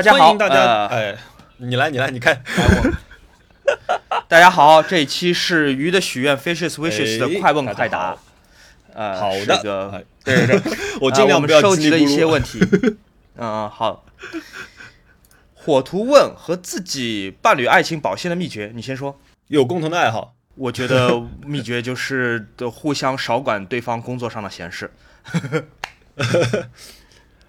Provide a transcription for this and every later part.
大家好，欢迎大家，呃哎，你来，你来，你看，大家好，这一期是鱼的许愿 Fishes Wishes 哎的快问快答好。呃，好的这个哎对对 对，我呃我们尽量不要收集了一些问，题。嗯、好。火图问和自己伴侣爱情保鲜的秘诀，你先说。有共同的爱好，我觉得秘诀就是的互相少管对方工作上的闲事，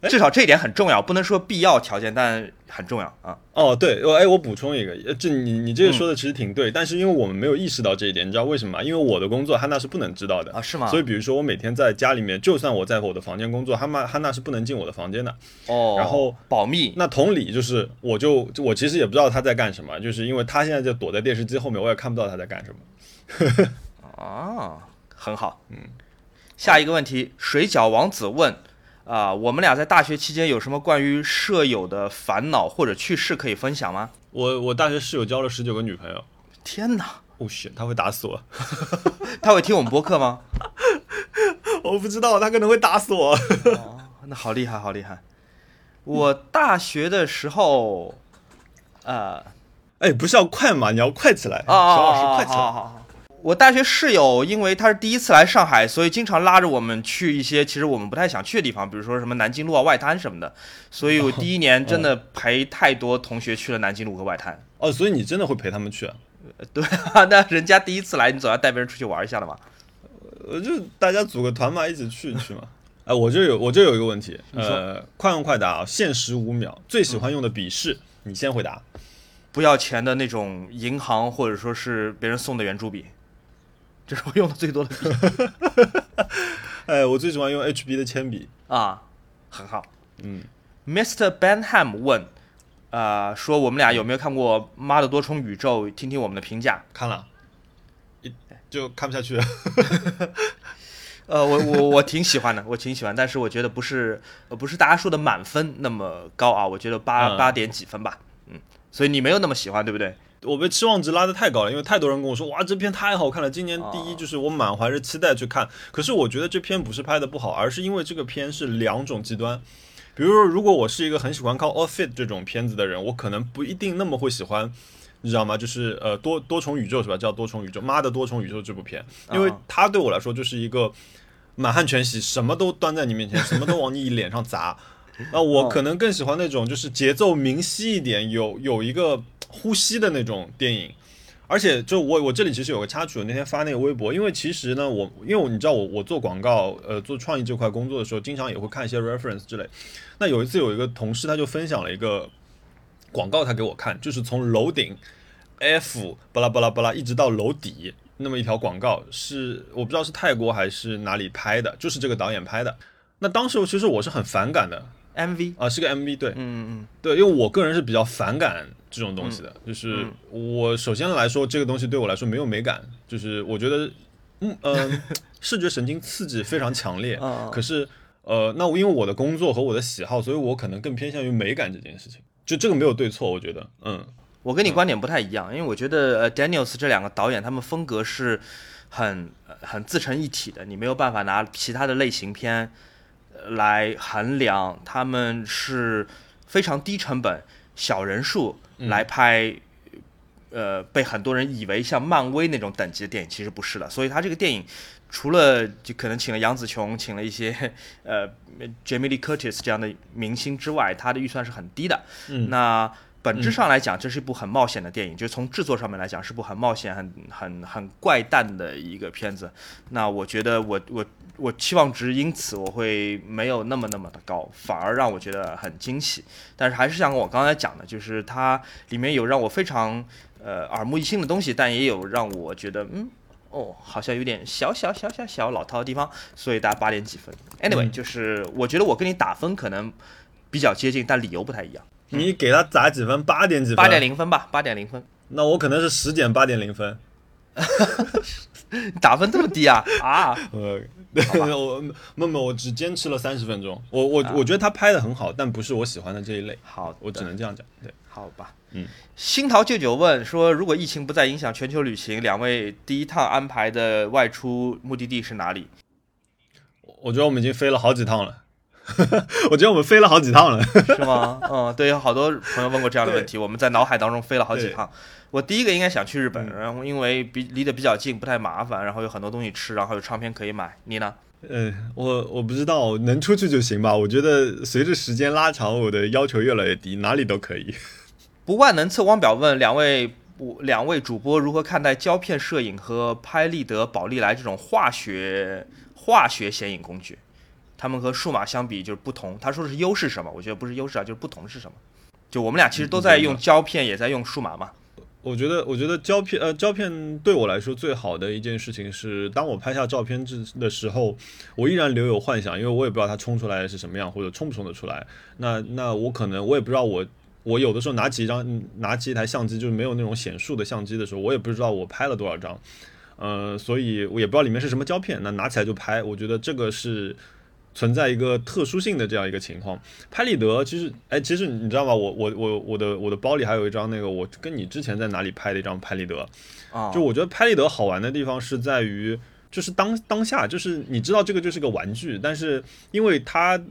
至少这一点很重要，不能说必要条件，但很重要啊。哦，对，我哎，我补充一个，呃这你你嗯这个说的其实挺对，但是因为我们没有意识到这一点，你知道为什么吗？因为我的工作汉娜是不能知道的啊是吗所以比如说我每天在家里面，就算我在我的房间工作，汉娜汉娜是不能进我的房间的。哦，然后保密，那同理就是，我就我其实也不知道他在干什么，就是因为他现在就躲在电视机后面，我也看不到他在干什么。啊，很好。嗯，下一个问题，水饺王子问啊、我们俩在大学期间有什么关于舍友的烦恼或者趣事可以分享吗？我我大学室友交了十九个女朋友，天哪，哦 shit，他会打死我，他会听我们播客吗？我不知道，他可能会打死我。哦，那好厉害，好厉害。我大学的时候，呃，哎，不是要快吗？你要快起来，啊啊小老师啊快起来。我大学室友，因为他是第一次来上海，所以经常拉着我们去一些其实我们不太想去的地方，比如说什么南京路啊、外滩什么的。所以我第一年真的 陪太多同学去了南京路和外滩。哦，所以你真的会陪他们去啊？对啊，那人家第一次来，你总要带别人出去玩一下的嘛。呃，就大家组个团嘛，一起去去嘛。哎，我就有我就有一个问题，呃，快问快答啊，限时五秒，最喜欢用的笔试，你先回答。不要钱的那种银行或者说是别人送的圆珠笔，这是我用的最多的笔 哎，我最喜欢用 HB 的铅笔。啊，很好。嗯，Mr. Benham 问，呃，说我们俩有没有看过《妈的多重宇宙》？听听我们的评价。看了，一就看不下去了。呃，我我我挺喜欢的，我挺喜欢，但是我觉得不是呃不是大家说的满分那么高啊，我觉得八嗯八点几分吧，嗯，所以你没有那么喜欢，对不对？我被期望值拉得太高了，因为太多人跟我说哇这片太好看了，今年第一哦就是我满怀着期待去看。可是我觉得这片不是拍的不好，而是因为这个片是两种极端。比如说，如果我是一个很喜欢看 outfit 这种片子的人，我可能不一定那么会喜欢，你知道吗？就是呃多多重宇宙是吧？叫多重宇宙，妈的多重宇宙这部片，因为啊它对我来说就是一个满汉全席，什么都端在你面前，什么都往你脸上砸。那我可能更喜欢那种就是节奏明晰一点，有有一个呼吸的那种电影。而且就我我这里其实有个插曲，我那天发那个微博，因为其实呢，我因为我你知道我我做广告，呃，做创意这块工作的时候，经常也会看一些 reference 之类。那有一次有一个同事他就分享了一个广告，他给我看，就是从楼顶 F 巴拉巴拉巴拉一直到楼底那么一条广告，是我不知道是泰国还是哪里拍的，就是这个导演拍的。那当时其实我是很反感的 MV，啊，是个 MV 对，嗯嗯对，因为我个人是比较反感这种东西的，就是我首先来说，这个东西对我来说没有美感，就是我觉得，嗯嗯、视觉神经刺激非常强烈，可是呃，那我因为我的工作和我的喜好，所以我可能更偏向于美感这件事情，就这个没有对错，我觉得，嗯，我跟你观点不太一样，因为我觉得呃 Daniels 这两个导演他们风格是很呃很自成一体的，你没有办法拿其他的类型片呃来衡量，他们是非常低成本、小人数来拍。呃，被很多人以为像漫威那种等级的电影，其实不是的。所以他这个电影，除了就可能请了杨紫琼，请了一些呃 Jamie Lee Curtis 这样的明星之外，他的预算是很低的。嗯那本质上来讲，这是一部很冒险的电影，就从制作上面来讲，是部很冒险、很很很怪诞的一个片子。那我觉得我我我期望值因此我会没有那么那么的高，反而让我觉得很惊喜。但是还是像我刚才讲的，就是它里面有让我非常呃耳目一新的东西，但也有让我觉得嗯。哦，好像有点小小小小小老套的地方，所以大家八点几分。Anyway，、嗯就是我觉得我跟你打分可能比较接近，但理由不太一样。你给他打几分？八点几分？八点。零分吧，八点零分。那我可能是十减八点零分。你打分这么低啊？啊，呃，我没没，我只坚持了三十分钟。我我我觉得他拍的很好，但不是我喜欢的这一类。好，我只能这样讲。对，好吧。嗯，新桃舅舅问说，如果疫情不再影响全球旅行，两位第一趟安排的外出目的地是哪里？我觉得我们已经飞了好几趟了。我觉得我们飞了好几趟了。是吗？嗯，对，有好多朋友问过这样的问题，我们在脑海当中飞了好几趟。我第一个应该想去日本，然后因为比离得比较近，不太麻烦，然后有很多东西吃，然后有唱片可以买。你呢？呃，我我不知道，能出去就行吧。我觉得随着时间拉长，我的要求越来越低，哪里都可以。不万能测光表问两位两位主播如何看待胶片摄影和拍立得、宝丽来这种化学化学显影工具？他们和数码相比就是不同。他说的是优势什么？我觉得不是优势啊，就是不同是什么？就我们俩其实都在用胶片，也在用数码嘛。我觉得，我觉得胶片，呃，胶片对我来说最好的一件事情是，当我拍下照片之的时候，我依然留有幻想，因为我也不知道它冲出来是什么样，或者冲不冲得出来。那那我可能我也不知道，我我有的时候拿起一张，拿起一台相机，就是没有那种显数的相机的时候，我也不知道我拍了多少张，呃，所以我也不知道里面是什么胶片，那拿起来就拍，我觉得这个是。存在一个特殊性的这样一个情况，拍立得其实，哎，其实你知道吗？我我我我的我的包里还有一张那个我跟你之前在哪里拍的一张拍立得，啊，就我觉得拍立得好玩的地方是在于，就是当当下，就是你知道这个就是个玩具，但是因为它。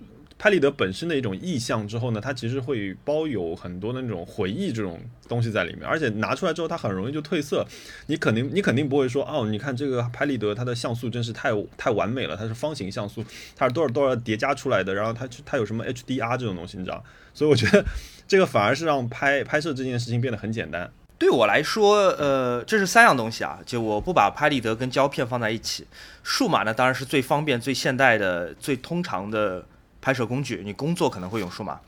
拍立得本身的一种意象之后呢，它其实会包有很多的那种回忆这种东西在里面，而且拿出来之后它很容易就褪色。你肯定你肯定不会说哦，你看这个拍立得它的像素真是太太完美了，它是方形像素，它是多少多少叠加出来的，然后它它有什么 HDR 这种东西，你知道？所以我觉得这个反而是让拍 拍摄这件事情变得很简单。对我来说，呃，这是三样东西啊，就我不把拍立得跟胶片放在一起。数码呢当然是最方便、最现代的、最通常的。拍摄工具，你工作可能会用数码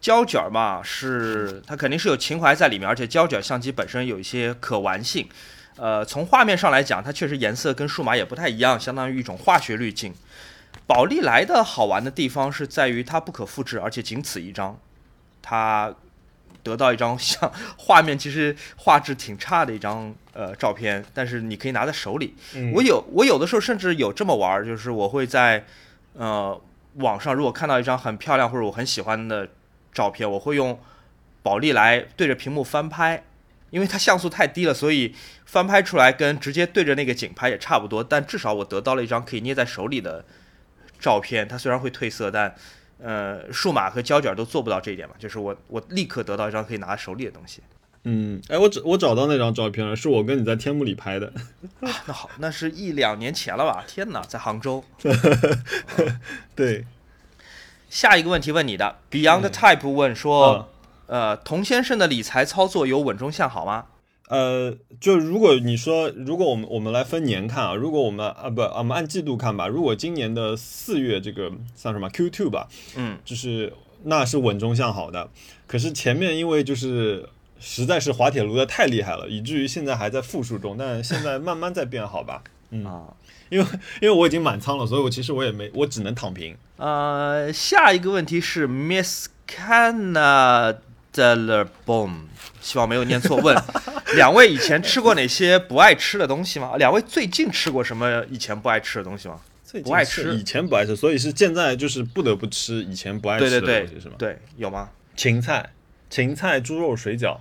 胶卷嘛？是它肯定是有情怀在里面，而且胶卷相机本身有一些可玩性。呃，从画面上来讲，它确实颜色跟数码也不太一样，相当于一种化学滤镜。宝丽来的好玩的地方是在于它不可复制，而且仅此一张。它得到一张像画面其实画质挺差的一张呃照片，但是你可以拿在手里。我有我有的时候甚至有这么玩，就是我会在呃。网上如果看到一张很漂亮或者我很喜欢的照片，我会用宝丽来对着屏幕翻拍，因为它像素太低了，所以翻拍出来跟直接对着那个景拍也差不多。但至少我得到了一张可以捏在手里的照片。它虽然会褪色，但呃，数码和胶卷都做不到这一点嘛。就是我我立刻得到一张可以拿在手里的东西。嗯，哎，我找我找到那张照片了，是我跟你在天幕里拍的。那好，那是一两年前了吧？天哪，在杭州。对。下一个问题问你的，Beyond Type 问说，呃，童先生的理财操作有稳中向好吗？呃，就如果你说，如果我们我们来分年看啊，如果我们啊不，我们按季度看吧。如果今年的四月这个算什么 Q two 吧，嗯，就是那是稳中向好的。可是前面因为就是。实在是滑铁卢的太厉害了，以至于现在还在负数中，但现在慢慢在变好吧。嗯啊，因为因为我已经满仓了，所以我其实我也没，我只能躺平。呃，下一个问题是 Miss Canada l b o m 希望没有念错。问 两位以前吃过哪些不爱吃的东西吗？两位最近吃过什么以前不爱吃的东西吗？不爱吃，以前不爱吃，所以是现在就是不得不吃以前不爱吃的东西，是吗？对，有吗？芹菜，芹菜猪肉水饺。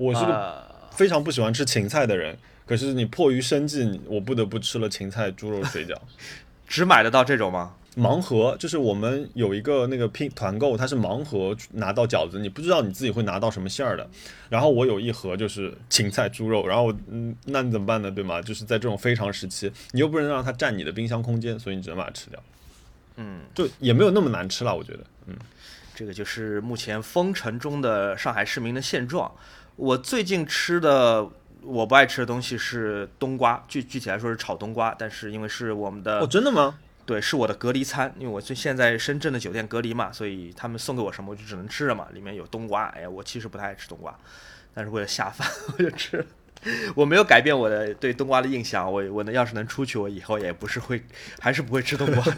我是个非常不喜欢吃芹菜的人，可是你迫于生计，我不得不吃了芹菜猪肉水饺。只买得到这种吗？盲盒就是我们有一个那个拼团购，它是盲盒拿到饺子，你不知道你自己会拿到什么馅儿的。然后我有一盒就是芹菜猪肉，然后嗯，那你怎么办呢？对吗？就是在这种非常时期，你又不能让它占你的冰箱空间，所以你只能把它吃掉。嗯，就也没有那么难吃了，我觉得。嗯，这个就是目前封城中的上海市民的现状。我最近吃的我不爱吃的东西是冬瓜，具具体来说是炒冬瓜，但是因为是我们的哦，真的吗？对，是我的隔离餐，因为我最现在深圳的酒店隔离嘛，所以他们送给我什么我就只能吃了嘛，里面有冬瓜。哎呀，我其实不太爱吃冬瓜，但是为了下饭 我就吃，我没有改变我的对冬瓜的印象。我我呢要是能出去，我以后也不是会，还是不会吃冬瓜。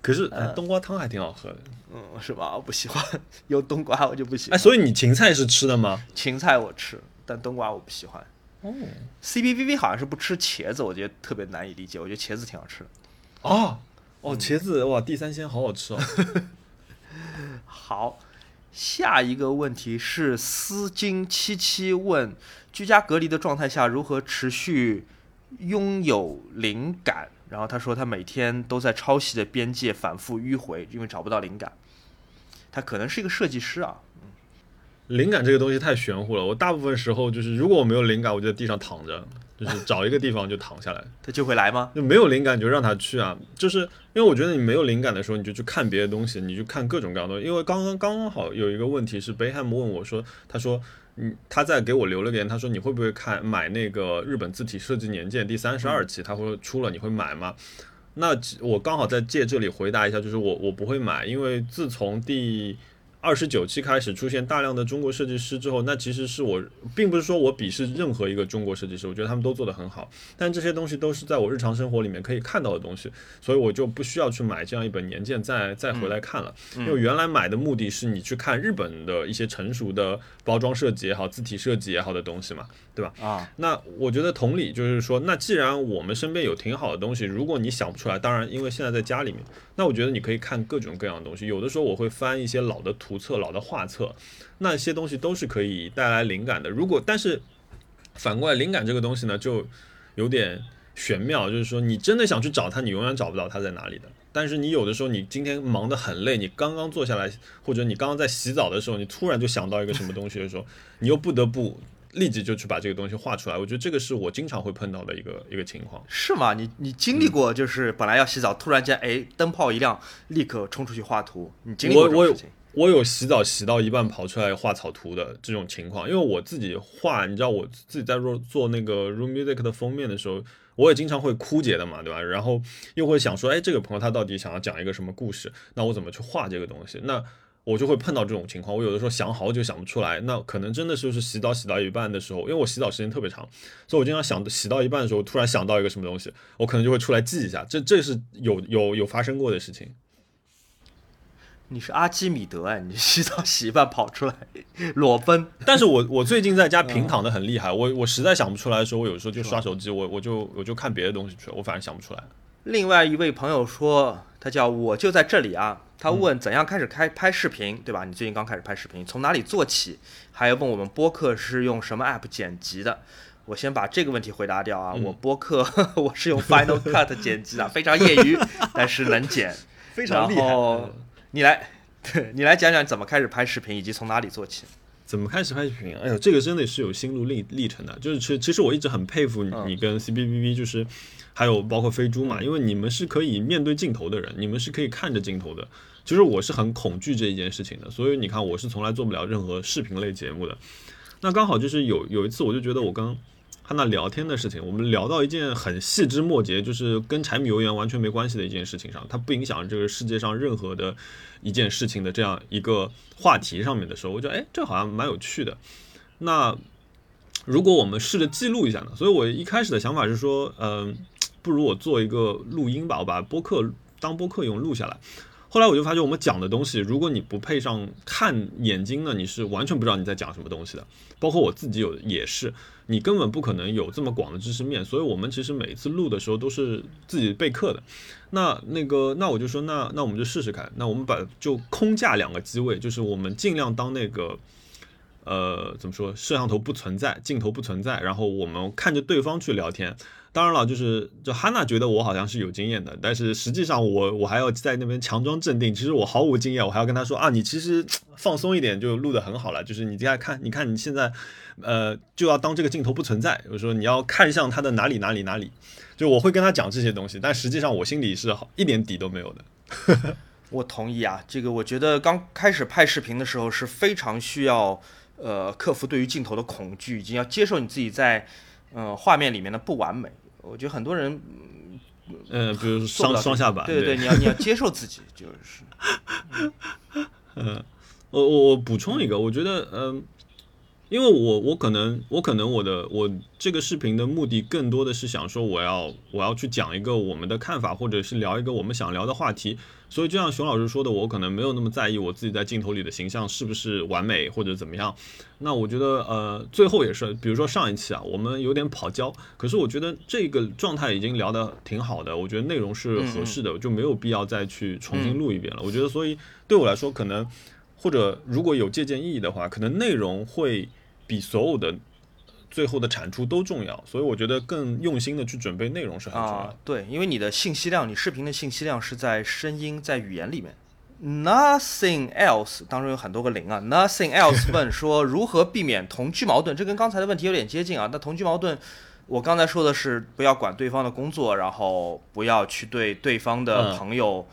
可是冬瓜汤还挺好喝的。嗯，是吧？我不喜欢有冬瓜，我就不喜欢。哎，所以你芹菜是吃的吗？芹菜我吃，但冬瓜我不喜欢。哦，C B V V 好像是不吃茄子，我觉得特别难以理解。我觉得茄子挺好吃的。哦，哦，茄子哇，地三鲜好好吃哦。好，下一个问题是丝巾七七问：居家隔离的状态下如何持续拥有灵感，然后他说他每天都在抄袭的边界反复迂回，因为找不到灵感。他可能是一个设计师啊。灵感这个东西太玄乎了，我大部分时候就是如果我没有灵感，我就在地上躺着，就是 找一个地方就躺下来。他就会来吗？就没有灵感你就让他去啊，就是因为我觉得你没有灵感的时候，你就去看别的东西，你去看各种各样的东西。因为刚刚刚刚好有一个问题是贝汉姆问我说，他说。嗯，他在给我留了个言，他说你会不会看买那个日本字体设计年鉴第三十二期，他会出了你会买吗？那我刚好在借这里回答一下，就是我我不会买，因为自从第。二十九期开始出现大量的中国设计师之后，那其实是我并不是说我鄙视任何一个中国设计师，我觉得他们都做得很好，但这些东西都是在我日常生活里面可以看到的东西，所以我就不需要去买这样一本年鉴再再回来看了。因为原来买的目的是你去看日本的一些成熟的包装设计也好、字体设计也好的东西嘛，对吧？啊，那我觉得同理就是说，那既然我们身边有挺好的东西，如果你想不出来，当然因为现在在家里面，那我觉得你可以看各种各样的东西，有的时候我会翻一些老的图。图册、老的画册，那些东西都是可以带来灵感的。如果但是反过来，灵感这个东西呢，就有点玄妙，就是说你真的想去找它，你永远找不到它在哪里的。但是你有的时候，你今天忙得很累，你刚刚坐下来，或者你刚刚在洗澡的时候，你突然就想到一个什么东西的时候，你又不得不立即就去把这个东西画出来。我觉得这个是我经常会碰到的一个一个情况。是吗？你你经历过就是本来要洗澡，突然间哎灯泡一亮，立刻冲出去画图。你经历过这种事情？我有洗澡洗到一半跑出来画草图的这种情况，因为我自己画，你知道我自己在做做那个 Room Music 的封面的时候，我也经常会枯竭的嘛，对吧？然后又会想说，哎，这个朋友他到底想要讲一个什么故事？那我怎么去画这个东西？那我就会碰到这种情况，我有的时候想好久想不出来，那可能真的就是洗澡洗到一半的时候，因为我洗澡时间特别长，所以我经常想洗到一半的时候，突然想到一个什么东西，我可能就会出来记一下，这这是有有有发生过的事情。你是阿基米德哎，你洗澡洗一半跑出来裸奔。但是我我最近在家平躺的很厉害，我我实在想不出来的时候，我有时候就刷手机，我我就我就看别的东西去了，我反正想不出来。另外一位朋友说，他叫我就在这里啊，他问怎样开始开拍视频，对吧？你最近刚开始拍视频，从哪里做起？还要问我们播客是用什么 app 剪辑的？我先把这个问题回答掉啊，我播客 我是用 Final Cut 剪辑的，非常业余，但是能剪，非常厉害。你来，你来讲讲怎么开始拍视频，以及从哪里做起？怎么开始拍视频？哎呦，这个真的是有心路历历程的。就是其其实我一直很佩服你跟 C B B B，就是还有包括飞猪嘛，因为你们是可以面对镜头的人，你们是可以看着镜头的。其实我是很恐惧这一件事情的，所以你看我是从来做不了任何视频类节目的。那刚好就是有有一次，我就觉得我跟他那聊天的事情，我们聊到一件很细枝末节，就是跟柴米油盐完全没关系的一件事情上，它不影响这个世界上任何的一件事情的这样一个话题上面的时候，我觉得哎，这好像蛮有趣的。那如果我们试着记录一下呢？所以我一开始的想法是说，嗯，不如我做一个录音吧，我把播客当播客用录下来。后来我就发觉，我们讲的东西，如果你不配上看眼睛呢，你是完全不知道你在讲什么东西的。包括我自己有也是，你根本不可能有这么广的知识面。所以我们其实每次录的时候都是自己备课的。那那个，那我就说，那那我们就试试看。那我们把就空架两个机位，就是我们尽量当那个，呃，怎么说，摄像头不存在，镜头不存在，然后我们看着对方去聊天。当然了，就是就哈娜觉得我好像是有经验的，但是实际上我我还要在那边强装镇定。其实我毫无经验，我还要跟他说啊，你其实 放松一点就录得很好了。就是你接下来看，你看你现在，呃，就要当这个镜头不存在，我说你要看向他的哪里哪里哪里。就我会跟他讲这些东西，但实际上我心里是一点底都没有的。我同意啊，这个我觉得刚开始拍视频的时候是非常需要呃克服对于镜头的恐惧，以及要接受你自己在。嗯，画面里面的不完美，我觉得很多人，嗯，比如双双下巴，对对，你要你要接受自己，就是，嗯，我我我补充一个，我觉得，嗯。因为我我可能我可能我的我这个视频的目的更多的是想说我要我要去讲一个我们的看法，或者是聊一个我们想聊的话题。所以就像熊老师说的，我可能没有那么在意我自己在镜头里的形象是不是完美或者怎么样。那我觉得呃最后也是，比如说上一期啊，我们有点跑焦，可是我觉得这个状态已经聊得挺好的，我觉得内容是合适的，就没有必要再去重新录一遍了。我觉得所以对我来说，可能或者如果有借鉴意义的话，可能内容会。比所有的最后的产出都重要，所以我觉得更用心的去准备内容是很重要的。啊，对，因为你的信息量，你视频的信息量是在声音、在语言里面。Nothing else 当中有很多个零啊。Nothing else 问说如何避免同居矛盾，这跟刚才的问题有点接近啊。那同居矛盾，我刚才说的是不要管对方的工作，然后不要去对对方的嗯朋友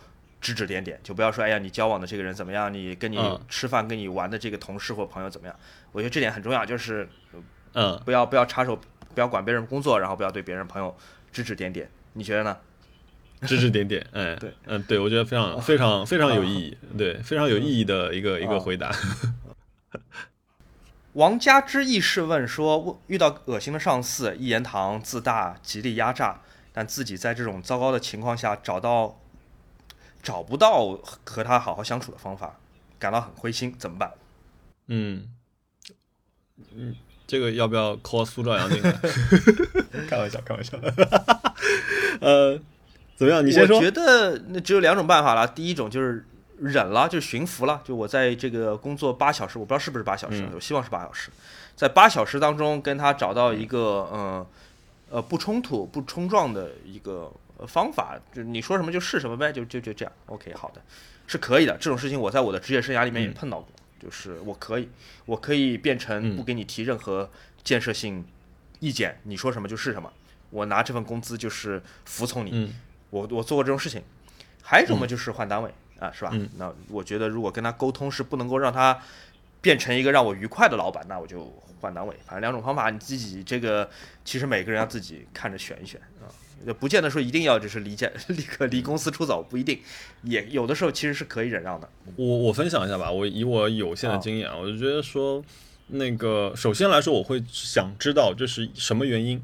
指指点点，就不要说哎呀你交往的这个人怎么样，你跟你嗯吃饭跟你玩的这个同事或朋友怎么样。我觉得这点很重要，就是嗯，不要不要插手，不要管别人工作，然后不要对别人朋友指指点点。你觉得呢？指指点点，哎，对，嗯，对，我觉得非常非常非常有意义，对，非常有意义的一个一个回答。王家之意是问说，遇到恶心的上司，一言堂、自大、极力压榨，但自己在这种糟糕的情况下找到找不到和他好好相处的方法，感到很灰心，怎么办？嗯，嗯，这个要不要 call 苏兆阳进来？开玩笑，开玩笑。呃，怎么样？你先说我。觉得那只有两种办法了。第一种就是忍了，就是驯服了。就我在这个工作八小时，我不知道是不是八小时，嗯我希望是八小时，在八小时当中跟他找到一个嗯呃不冲突、不冲撞的一个呃方法，就你说什么就是什么呗，就就就这样。OK，好的，是可以的。这种事情我在我的职业生涯里面也嗯碰到过，就是我可以，我可以变成嗯不给你提任何建设性意见，你说什么就是什么。我拿这份工资就是服从你，嗯我我做过这种事情。还有一种嘛，就是换单位、啊，是吧？嗯那我觉得如果跟他沟通是不能够让他变成一个让我愉快的老板，那我就换单位。反正两种方法，你自己这个其实每个人要自己看着选一选不见得说一定要就是离家 立刻离公司出走，不一定，也有的时候其实是可以忍让的。我我分享一下吧，我以我有限的经验啊，我就觉得说，那个首先来说，我会想知道这是什么原因。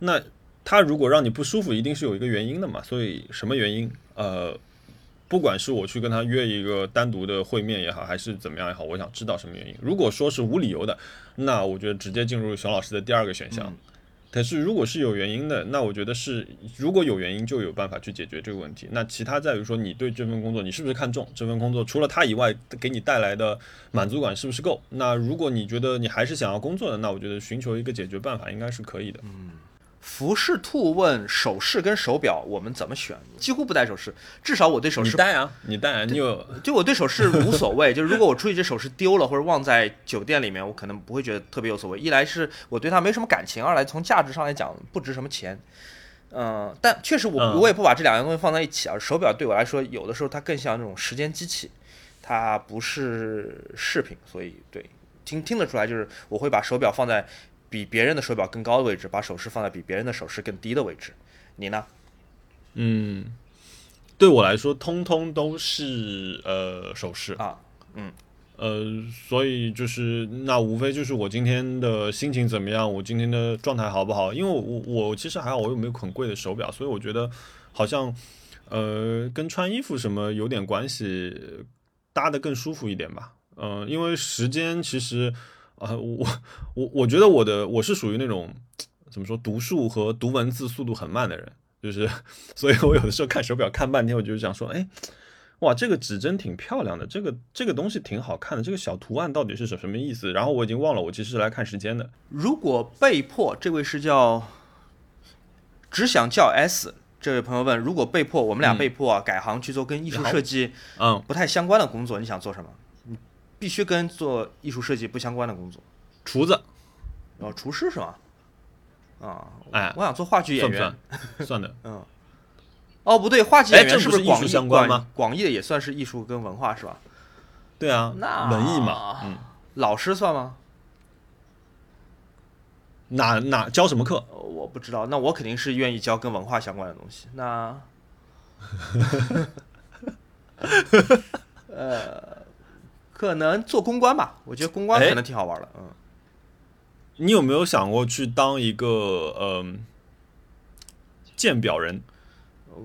那他如果让你不舒服，一定是有一个原因的嘛。所以什么原因？呃，不管是我去跟他约一个单独的会面也好，还是怎么样也好，我想知道什么原因。如果说是无理由的，那我觉得直接进入熊老师的第二个选项。嗯可是如果是有原因的，那我觉得是如果有原因就有办法去解决这个问题。那其他在于说你对这份工作你是不是看重这份工作，除了他以外给你带来的满足感是不是够？那如果你觉得你还是想要工作的，那我觉得寻求一个解决办法应该是可以的。服饰兔问首饰跟手表我们怎么选？几乎不戴首饰，至少我对首饰你戴啊，你戴啊，你有就我对首饰无所谓，就是如果我出去这首饰丢了或者忘在酒店里面，我可能不会觉得特别有所谓。一来是我对它没什么感情，二来从价值上来讲不值什么钱。嗯、但确实我嗯我也不把这两样东西放在一起啊。手表对我来说，有的时候它更像那种时间机器，它不是饰品，所以对听听得出来，就是我会把手表放在比别人的手表更高的位置，把首饰放在比别人的首饰更低的位置。你呢？嗯，对我来说，通通都是呃首饰啊，嗯呃，所以就是那无非就是我今天的心情怎么样，我今天的状态好不好？因为我我其实还好，我又没有很贵的手表，所以我觉得好像呃跟穿衣服什么有点关系，搭的更舒服一点吧。嗯、因为时间其实呃我我我觉得我的我是属于那种怎么说读数和读文字速度很慢的人，就是所以我有的时候看手表看半天，我就想说，哎。哇，这个指针挺漂亮的，这个这个东西挺好看的，这个小图案到底是什什么意思？然后我已经忘了，我其实是来看时间的。如果被迫，这位是叫只想叫 S 这位朋友问，如果被迫，我们俩嗯被迫啊、改行去做跟艺术设计嗯，不太相关的工作，你想做什么？你必须跟做艺术设计不相关的工作。厨子哦，厨师是吗？啊，哎我想做话剧演员。算？算的。嗯。哦，不对，话剧演员哎这不是艺术相关吗广义的也算是艺术跟文化是吧？对啊，那文艺嘛，嗯，老师算吗？哪哪教什么课？呃我不知道，那我肯定是愿意教跟文化相关的东西。那，呃，可能做公关吧，我觉得公关哎可能挺好玩的。嗯，你有没有想过去当一个嗯鉴表人，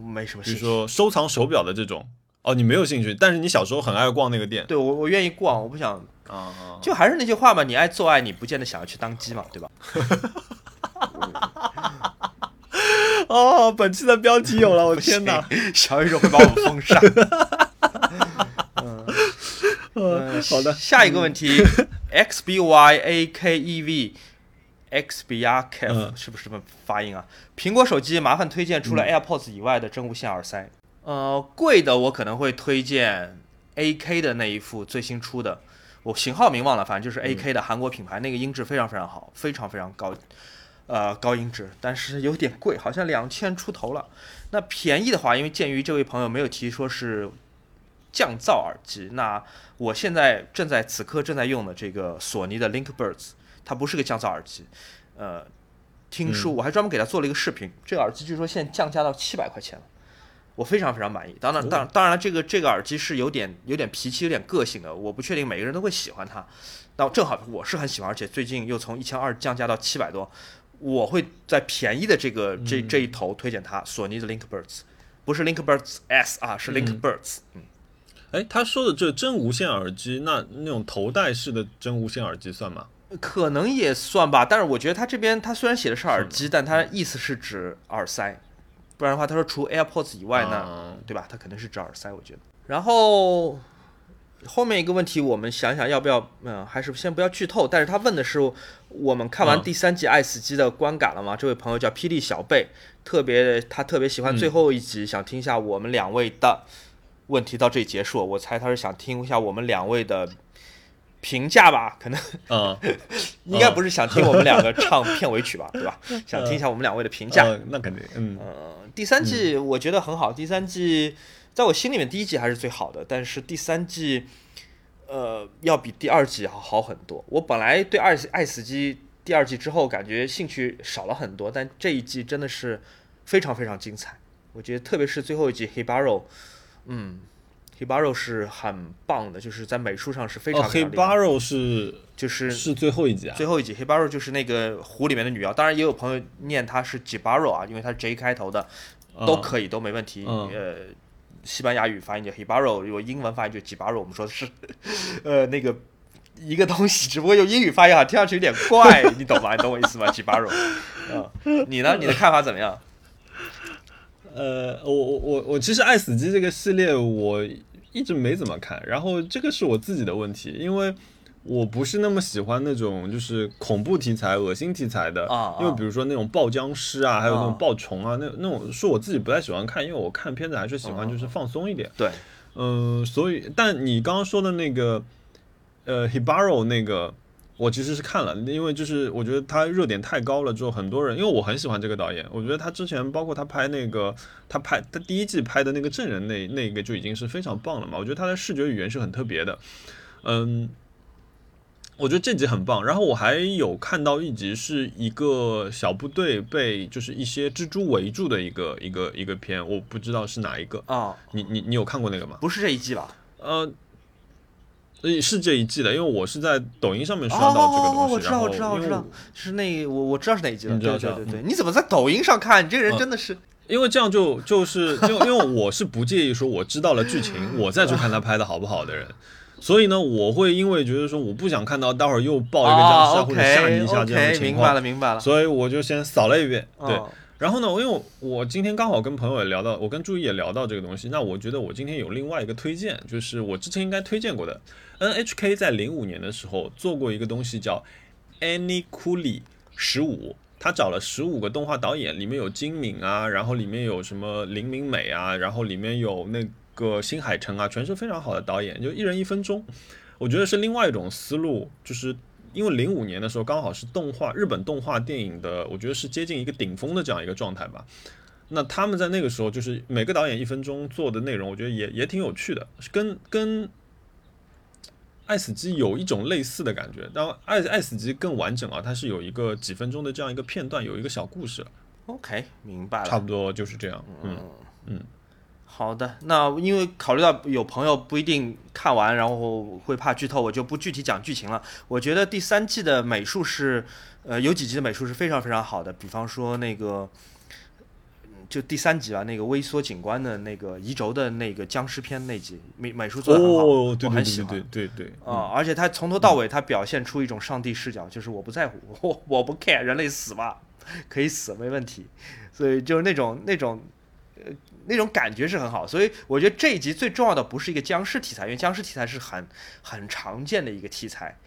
没什么兴趣。比如说收藏手表的这种？哦，你没有兴趣，但是你小时候很爱逛那个店对我，我愿意逛，我不想。啊。就还是那句话嘛，你爱做爱，你不见得想要去当鸡嘛，对吧？哦，本期的标题有了，我 天哪！小宇宙会把我们封杀。嗯，呃好的，下一个问题，x b y a k e v X B R K 嗯是不是这么发音啊？苹果手机麻烦推荐除了 AirPods 以外的真无线耳塞。呃，贵的我可能会推荐 AK 的那一副最新出的，我型号名忘了，反正就是 AK 的韩国品牌，那个音质非常非常好，非常非常高，呃，高音质，但是有点贵，好像两千出头了。那便宜的话，因为鉴于这位朋友没有提说是降噪耳机，那我现在正在此刻正在用的这个索尼的 Linkbirds，它不是个降噪耳机，呃，听说我还专门给它做了一个视频，这个耳机据说现在降价到七百块钱了。我非常非常满意，当然，当然，当然了，这个这个耳机是有点有点脾气、有点个性的，我不确定每个人都会喜欢它。那正好我是很喜欢，而且最近又从一千二降价到七百多，我会在便宜的这个这这一头推荐它，索尼的 Linkbirds，不是 Linkbirds S 啊，是 Linkbirds，嗯，哎，他说的这真无线耳机，那那种头戴式的真无线耳机算吗？可能也算吧，但是我觉得他这边他虽然写的是耳机，但它意思是指耳塞，不然的话，他说除 AirPods 以外呢，啊对吧？他肯定是指耳塞，我觉得。然后后面一个问题，我们想想要不要，嗯，还是先不要剧透。但是他问的是我们看完嗯第三季《爱死机》的观感了吗？这位朋友叫霹雳小贝，特别他特别喜欢最后一集，想听一下我们两位的问题。到这里结束，我猜他是想听一下我们两位的评价吧？可能嗯，应该不是想听我们两个唱片尾曲吧，对吧？想听一下我们两位的评价。呃那肯定，嗯，呃，第三季我觉得很好，第三季在我心里面第一季还是最好的，但是第三季，呃，要比第二季好好很多。我本来对爱爱死机第二季之后感觉兴趣少了很多，但这一季真的是非常非常精彩。我觉得特别是最后一集 Hibaro，嗯，Hibaro 是很棒的，就是在美术上是非常哦，黑非常厉害。巴肉是就是是最后一集啊，最后一集 Hibaro 就是那个湖里面的女妖，当然也有朋友念它是 Jibaro 啊，因为它是 J 开头的，都。可以，都没问题。嗯呃，西班牙语发音叫 Hibaro，如果英文发音就 Gibaro，我们说的是，呃，那个一个东西，只不过用英语发音啊，听上去有点怪，你懂吗？你懂我意思吗？Gibaro，嗯，你呢？你的看法怎么样？呃，我我我我其实《爱死机》这个系列我一直没怎么看，然后这个是我自己的问题，因为我不是那么喜欢那种就是恐怖题材、恶心题材的因为比如说那种爆僵尸啊，还有那啊种爆虫啊，那那种是我自己不太喜欢看，因为我看片子还是喜欢就是放松一点。对，嗯，所以但你刚刚说的那个呃 Hibaro 那个。我其实是看了，因为就是我觉得他热点太高了之后，很多人因为我很喜欢这个导演，我觉得他之前包括他拍那个他拍他第一季拍的那个证人那那个就已经是非常棒了嘛，我觉得他的视觉语言是很特别的，嗯，我觉得这集很棒。然后我还有看到一集是一个小部队被就是一些蜘蛛围住的一个一个一个片，我不知道是哪一个，啊、你你你有看过那个吗？不是这一季吧？呃。呃是这一季的，因为我是在抖音上面刷到这个东西，哦我知道然后我知道我知道是那我我知道是哪一集了，对对对对，你怎么在抖音上看？你这个人嗯真的是，因为这样就就是因为因为我是不介意说我知道了剧情，我再去看他拍的好不好的人，所以呢，我会因为觉得说我不想看到待会儿又爆一个僵尸啊、哦或者吓你一下这样的情况，明白了明白了。所以我就先扫了一遍。对，哦然后呢，因为我今天刚好跟朋友也聊到，我跟朱毅也聊到这个东西，那我觉得我今天有另外一个推荐，就是我之前应该推荐过的，NHK 在零五年的时候做过一个东西叫 Annie Cooley 十五。他找了十五个动画导演，里面有金敏啊，然后里面有什么林明美啊，然后里面有那个新海诚啊，全是非常好的导演，就一人一分钟。我觉得是另外一种思路，就是因为零五年的时候刚好是动画日本动画电影的，我觉得是接近一个顶峰的这样一个状态吧。那他们在那个时候就是每个导演一分钟做的内容，我觉得也也挺有趣的，跟跟爱死机有一种类似的感觉，但爱爱死机更完整啊，它是有一个几分钟的这样一个片段，有一个小故事，OK，明白了。差不多就是这样。嗯，嗯好的，那因为考虑到有朋友不一定看完，然后会怕剧透，我就不具体讲剧情了。我觉得第三季的美术是，呃，有几集的美术是非常非常好的，比方说那个，嗯就第三集吧，那个微缩景观的那个移轴的那个僵尸片那集，美美术做的很好，哦，对我对对很喜欢对。对对对，啊、而且他从头到尾，他表现出一种上帝视角，就是我不在乎，我我不 care，人类死吧，可以死没问题，所以就是那种那种呃那种感觉是很好。所以我觉得这一集最重要的不是一个僵尸题材，因为僵尸题材是很很常见的一个题材，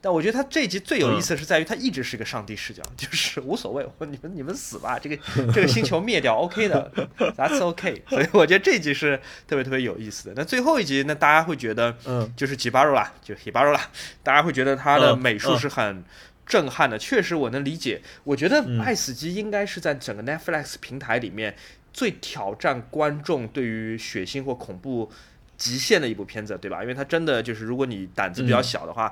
但我觉得他这一集最有意思的是在于他一直是一个上帝视角，就是无所谓，我你们你们死吧，这个 这个星球灭掉 OK 的，That's OK。所以我觉得这一集是特别特别有意思的。那最后一集，那大家会觉得，嗯，就是吉巴罗啦，就 Hibaro 啦，大家会觉得他的嗯美术嗯是很震撼的。确实，我能理解。我觉得嗯《爱死机》应该是在整个 Netflix 平台里面最挑战观众对于血腥或恐怖极限的一部片子，对吧？因为它真的就是，如果你胆子比较小的话，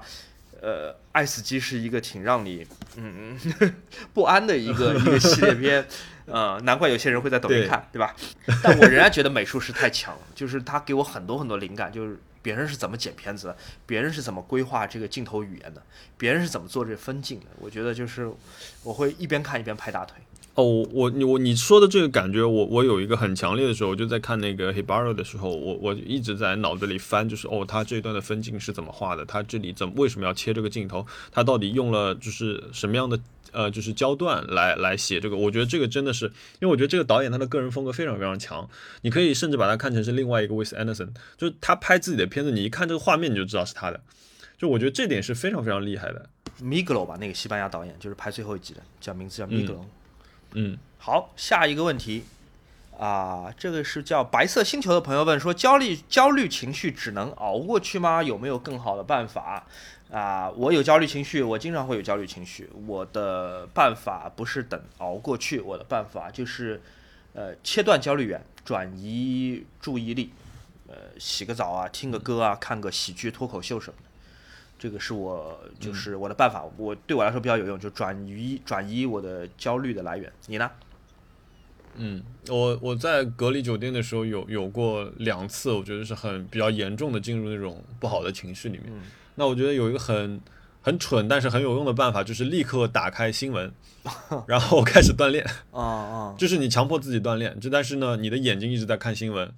呃，《爱死机》是一个挺让你嗯 不安的一个一个系列片。呃，难怪有些人会在抖音看，对吧？但我仍然觉得美术师太强了，就是他给我很多很多灵感，就是别人是怎么剪片子的，别人是怎么规划这个镜头语言的，别人是怎么做这个分镜的。我觉得就是我会一边看一边拍大腿。哦，我你我你说的这个感觉，我我有一个很强烈的时候，我就在看那个 Hibaro 的时候，我我一直在脑子里翻，就是哦，他这段的分镜是怎么画的？他这里怎么为什么要切这个镜头？他到底用了就是什么样的呃就是焦段来来写这个？我觉得这个真的是，因为我觉得这个导演他的个人风格非常非常强，你可以甚至把他看成是另外一个 Wes Anderson，就是他拍自己的片子，你一看这个画面你就知道是他的，就我觉得这点是非常非常厉害的。Miglo 吧，那个西班牙导演就是拍最后一集的，叫名字叫 Miglo。嗯，嗯好，下一个问题啊，这个是叫白色星球的朋友问说，焦虑焦虑情绪只能熬过去吗？有没有更好的办法？啊，我有焦虑情绪，我经常会有焦虑情绪。我的办法不是等熬过去，我的办法就是，呃，切断焦虑源，转移注意力，呃，洗个澡啊，听个歌啊，看个喜剧、脱口秀什么的。这个是我就是我的办法，我对我来说比较有用，就转移转移我的焦虑的来源。你呢？嗯，我我在隔离酒店的时候有有过两次，我觉得是很比较严重的进入那种不好的情绪里面。那我觉得有一个很很蠢但是很有用的办法，就是立刻打开新闻，然后开始锻炼。啊啊，就是你强迫自己锻炼，就但是呢，你的眼睛一直在看新闻。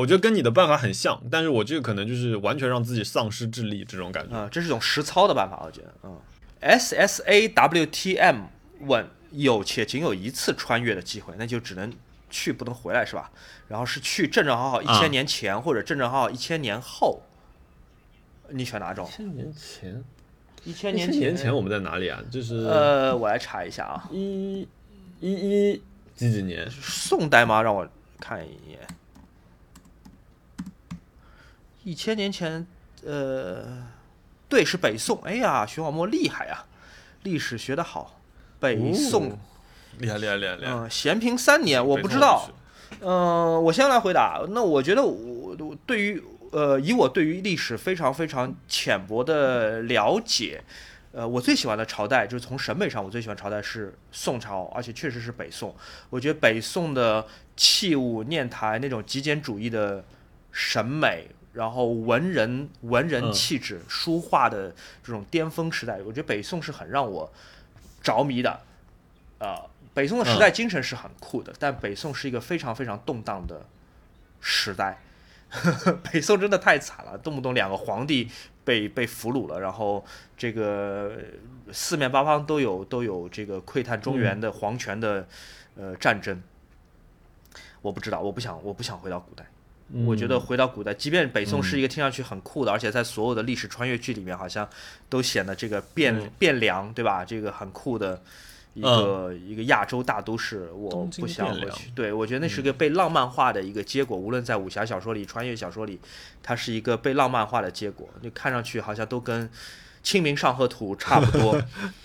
我觉得跟你的办法很像，但是我这个可能就是完全让自己丧失智力这种感觉。啊，这是一种实操的办法，我觉得，嗯。S S A W T M 问有且仅有一次穿越的机会，那就只能去不能回来是吧？然后是去正正好好一啊千年前、或者正正好好一千年后，你选哪种？一千年前，一千一千年前年前我们在哪里啊？就是呃，我来查一下啊，一一一几几年？宋代吗？让我看一眼。一千年前，呃，对，是北宋。哎呀，徐小沫厉害呀，历史学得好。北宋，哦厉害厉害厉害厉害！嗯、咸平三年，我不知道。嗯、我先来回答。那我觉得我我对于呃，以我对于历史非常非常浅薄的了解，呃，我最喜欢的朝代就是从审美上，我最喜欢朝代是宋朝，而且确实是北宋。我觉得北宋的器物念台那种极简主义的审美，然后文人文人嗯气质、书画的这种巅峰时代，我觉得北宋是很让我着迷的。呃，北宋的时代精神是很酷的，但北宋是一个非常非常动荡的时代。北宋真的太惨了，动不动两个皇帝被被俘虏了，然后这个四面八方都有都有这个窥探中原的皇权的、呃战争。我不知道，我不想我不想回到古代。我觉得回到古代，即便北宋是一个听上去很酷的，而且在所有的历史穿越剧里面，好像都显得这个汴、嗯。汴梁，对吧？这个很酷的一个、一个亚洲大都市，我不想回去。对，我觉得那是个被浪漫化的一个结果，无论在武侠小说里、穿越小说里，它是一个被浪漫化的结果。就看上去好像都跟《清明上河图》差不多，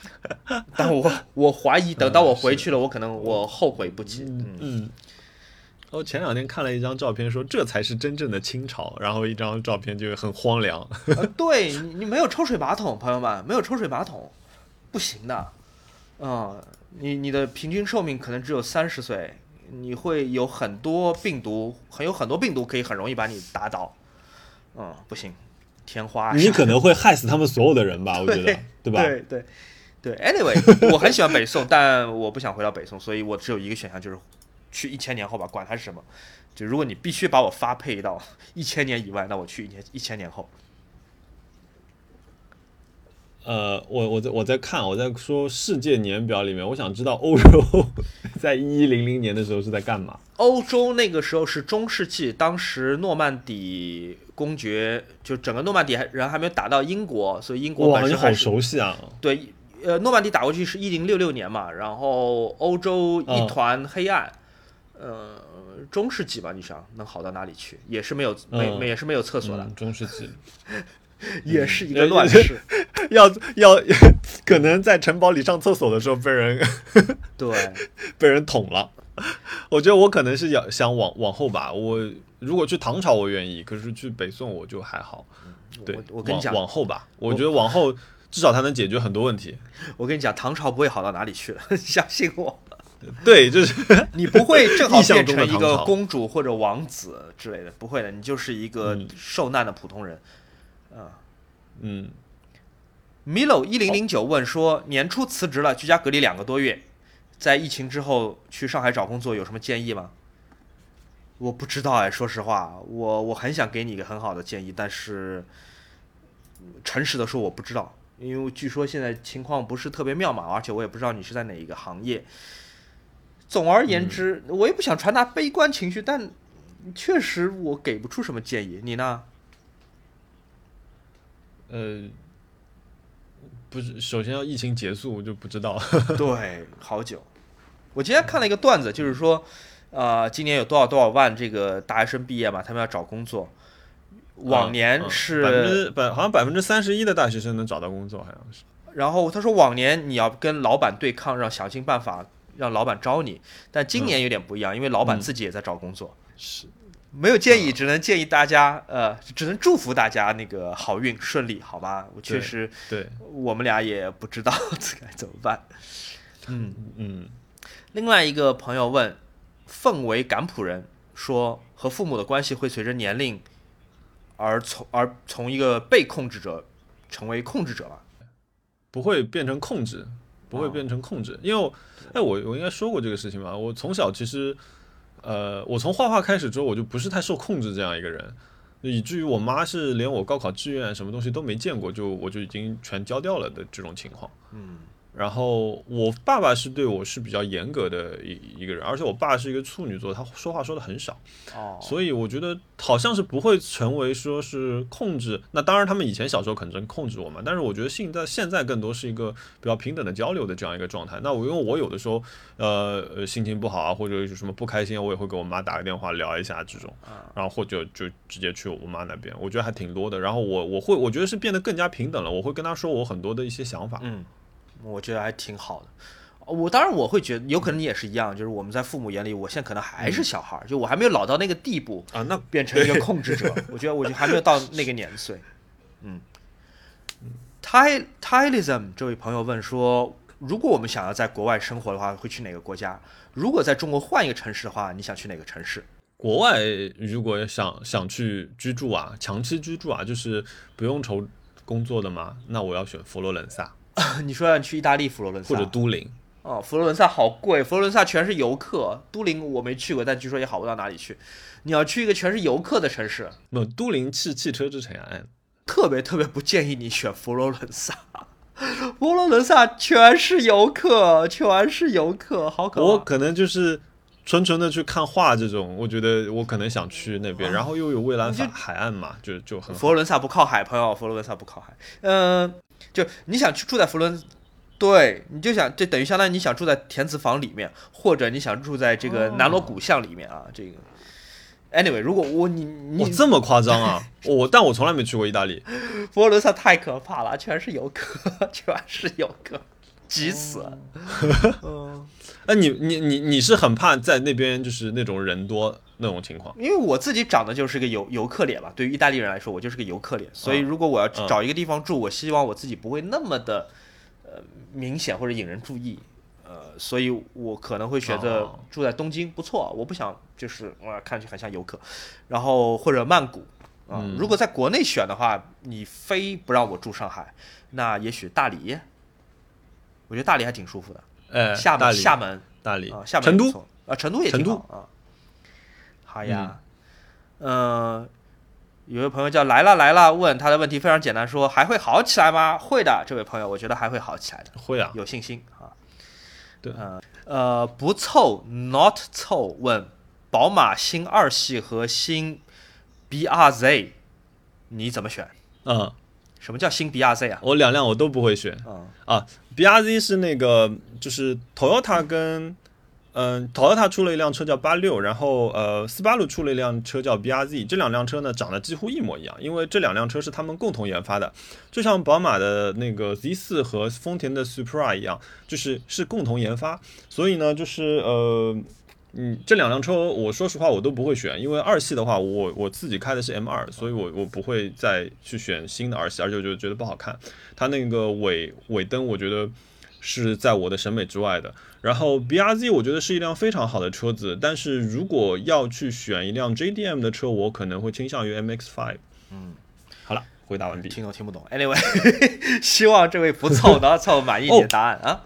但我我怀疑，等到我回去了，我可能我后悔不及。嗯嗯。我前两天看了一张照片，说这才是真正的清朝，然后一张照片就很荒凉。呃，对你你没有抽水马桶，朋友们，没有抽水马桶，不行的。嗯，你你的平均寿命可能只有三十岁，你会有很多病毒，很有很多病毒可以很容易把你打倒。嗯，不行，天花你可能 会害死他们所有的人吧？我觉得对，对吧？对对对，anyway，我很喜欢北宋，但我不想回到北宋，所以我只有一个选项，就是去一千年后吧，管它是什么。就如果你必须把我发配到 一千年以外，那我去一年一千年后。呃，我我在我在看，我在说世界年表里面，我想知道欧洲 在一一零零年的时候是在干嘛？欧洲那个时候是中世纪，当时诺曼底公爵就整个诺曼底还人还没有打到英国，所以英国哇，你好熟悉啊！对，呃，诺曼底打过去是一零六六年嘛，然后欧洲一嗯团黑暗，呃，中世纪吧，你想能好到哪里去？也是没有没嗯没也是没有厕所的，嗯中世纪 也是一呃个乱世。要要 可能在城堡里上厕所的时候被人对，被人捅了。我觉得我可能是要想往往后吧。我如果去唐朝我愿意，可是去北宋我就还好。对我，我跟你讲，往后吧，我觉得往后至少它能解决很多问题。我跟你讲，唐朝不会好到哪里去，相信我，对，就是 你不会正好变成一个公主或者王子之类的，不会的，你就是一个嗯受难的普通人。啊嗯，Milo 一零零九问说，年初辞职了，居家隔离两个多月，在疫情之后去上海找工作有什么建议吗？我不知道哎，说实话，我我很想给你一个很好的建议，但是嗯诚实的说我不知道，因为据说现在情况不是特别妙嘛，而且我也不知道你是在哪一个行业。总而言之，我也不想传达悲观情绪，但确实我给不出什么建议，你呢？呃，不是，首先要疫情结束，我就不知道。对，好久。我今天看了一个段子，就是说，呃，今年有多少多少万这个大学生毕业嘛，他们要找工作。往年嗯是，百分之百，好像百分之三十一的大学生能找到工作，好像是。然后他说往年你要跟老板对抗，让想尽办法让老板招你，但今年有点不一样，因为老板嗯自己也在找工作。是，没有建议，只能建议大家，呃，只能祝福大家那个好运顺利，好吧？我确实，对，我们俩也不知道该怎么办。嗯。嗯，另外一个朋友问，氛围感普人说，和父母的关系会随着年龄而从而从一个被控制者成为控制者吗？不会变成控制，不会哦变成控制，因为我，哎，我我应该说过这个事情吧？我从小其实，呃，我从画画开始之后，我就不是太受控制这样一个人，以至于我妈是连我高考志愿什么东西都没见过，就我就已经全交掉了的这种情况。嗯然后我爸爸是对我是比较严格的一一个人，而且我爸是一个处女座，他说话说的很少，哦，所以我觉得好像是不会成为说是控制。那当然，他们以前小时候可能控制我嘛，但是我觉得现在现在更多是一个比较平等的交流的这样一个状态。那我因为我有的时候呃呃心情不好啊，或者有什么不开心啊，我也会给我妈打个电话聊一下这种，然后或者就直接去我妈那边，我觉得还挺多的。然后我我会我觉得是变得更加平等了，我会跟她说我很多的一些想法。嗯，我觉得还挺好的。我当然我会觉得，有可能你也是一样，就是我们在父母眼里，我现在可能还是小孩儿，就我还没有老到那个地步，啊，那变成一个控制者。我觉得，我就还没有到那个年岁。嗯，Ty Tylism 这位朋友问说，如果我们想要在国外生活的话，会去哪个国家？如果在中国换一个城市的话，你想去哪个城市？国外如果想想去居住啊，长期居住啊，就是不用愁工作的嘛，那我要选佛罗伦萨 你说要去意大利佛罗伦萨，或者都灵。哦，佛罗伦萨好贵，佛罗伦萨全是游客。都灵我没去过，但据说也好不到哪里去。你要去一个全是游客的城市，那都灵是汽车之城啊，哎特别特别不建议你选佛罗伦萨。佛罗伦萨全是游客，全是游客，好可怕。我可能就是纯纯的去看画这种，我觉得我可能想去那边，然后又有蔚蓝海海岸嘛，就就很。佛罗伦萨不靠海，朋友，佛罗伦萨不靠海。嗯、就你想去住在佛罗伦，对，你就想这等于相当于你想住在填词房里面，或者你想住在这个南锣鼓巷里面啊。这个，anyway，如果我你你哇，这么夸张啊！我但我从来没去过意大利，佛罗伦萨太可怕了，全是游客，全是游客，急死了。嗯，那你你你你是很怕在那边就是那种人多那种情况？因为我自己长得就是个游游客脸嘛，对于意大利人来说，我就是个游客脸，所以如果我要嗯找一个地方住，我希望我自己不会那么的呃明显或者引人注意。呃，所以我可能会选择哦住在东京，不错，我不想就是哇看上去很像游客，然后或者曼谷啊、嗯如果在国内选的话，你非不让我住上海，那也许大理，我觉得大理还挺舒服的。呃，厦门，厦门大理啊，厦门成都啊，成都也挺成都好啊。好呀，嗯，有位朋友叫来了来了，问他的问题非常简单，说还会好起来吗？会的，这位朋友，我觉得还会好起来的，会啊，有信心啊。对呃呃，不凑 not 凑问宝马新二系和新 BRZ 你怎么选？嗯，什么叫新 BRZ 啊？我两辆我都不会选嗯啊。BRZ 是那个就是 Toyota 跟嗯，Toyota 出了一辆车叫八六，然后呃，斯巴鲁出了一辆车叫 BRZ，这两辆车呢长得几乎一模一样，因为这两辆车是他们共同研发的，就像宝马的那个 Z 四和丰田的 Supra 一样，就是是共同研发，所以呢，就是呃。嗯，这两辆车，我说实话我都不会选，因为二系的话，我我自己开的是 M 二，所以我我不会再去选新的二系，而且我就觉得不好看。它那个尾尾灯，我觉得是在我的审美之外的。然后 BRZ 我觉得是一辆非常好的车子，但是如果要去选一辆 JDM 的车，我可能会倾向于 MX-5。嗯，好了，回答完毕。听都听不懂？Anyway，希望这位不凑的 凑满意你的答案啊。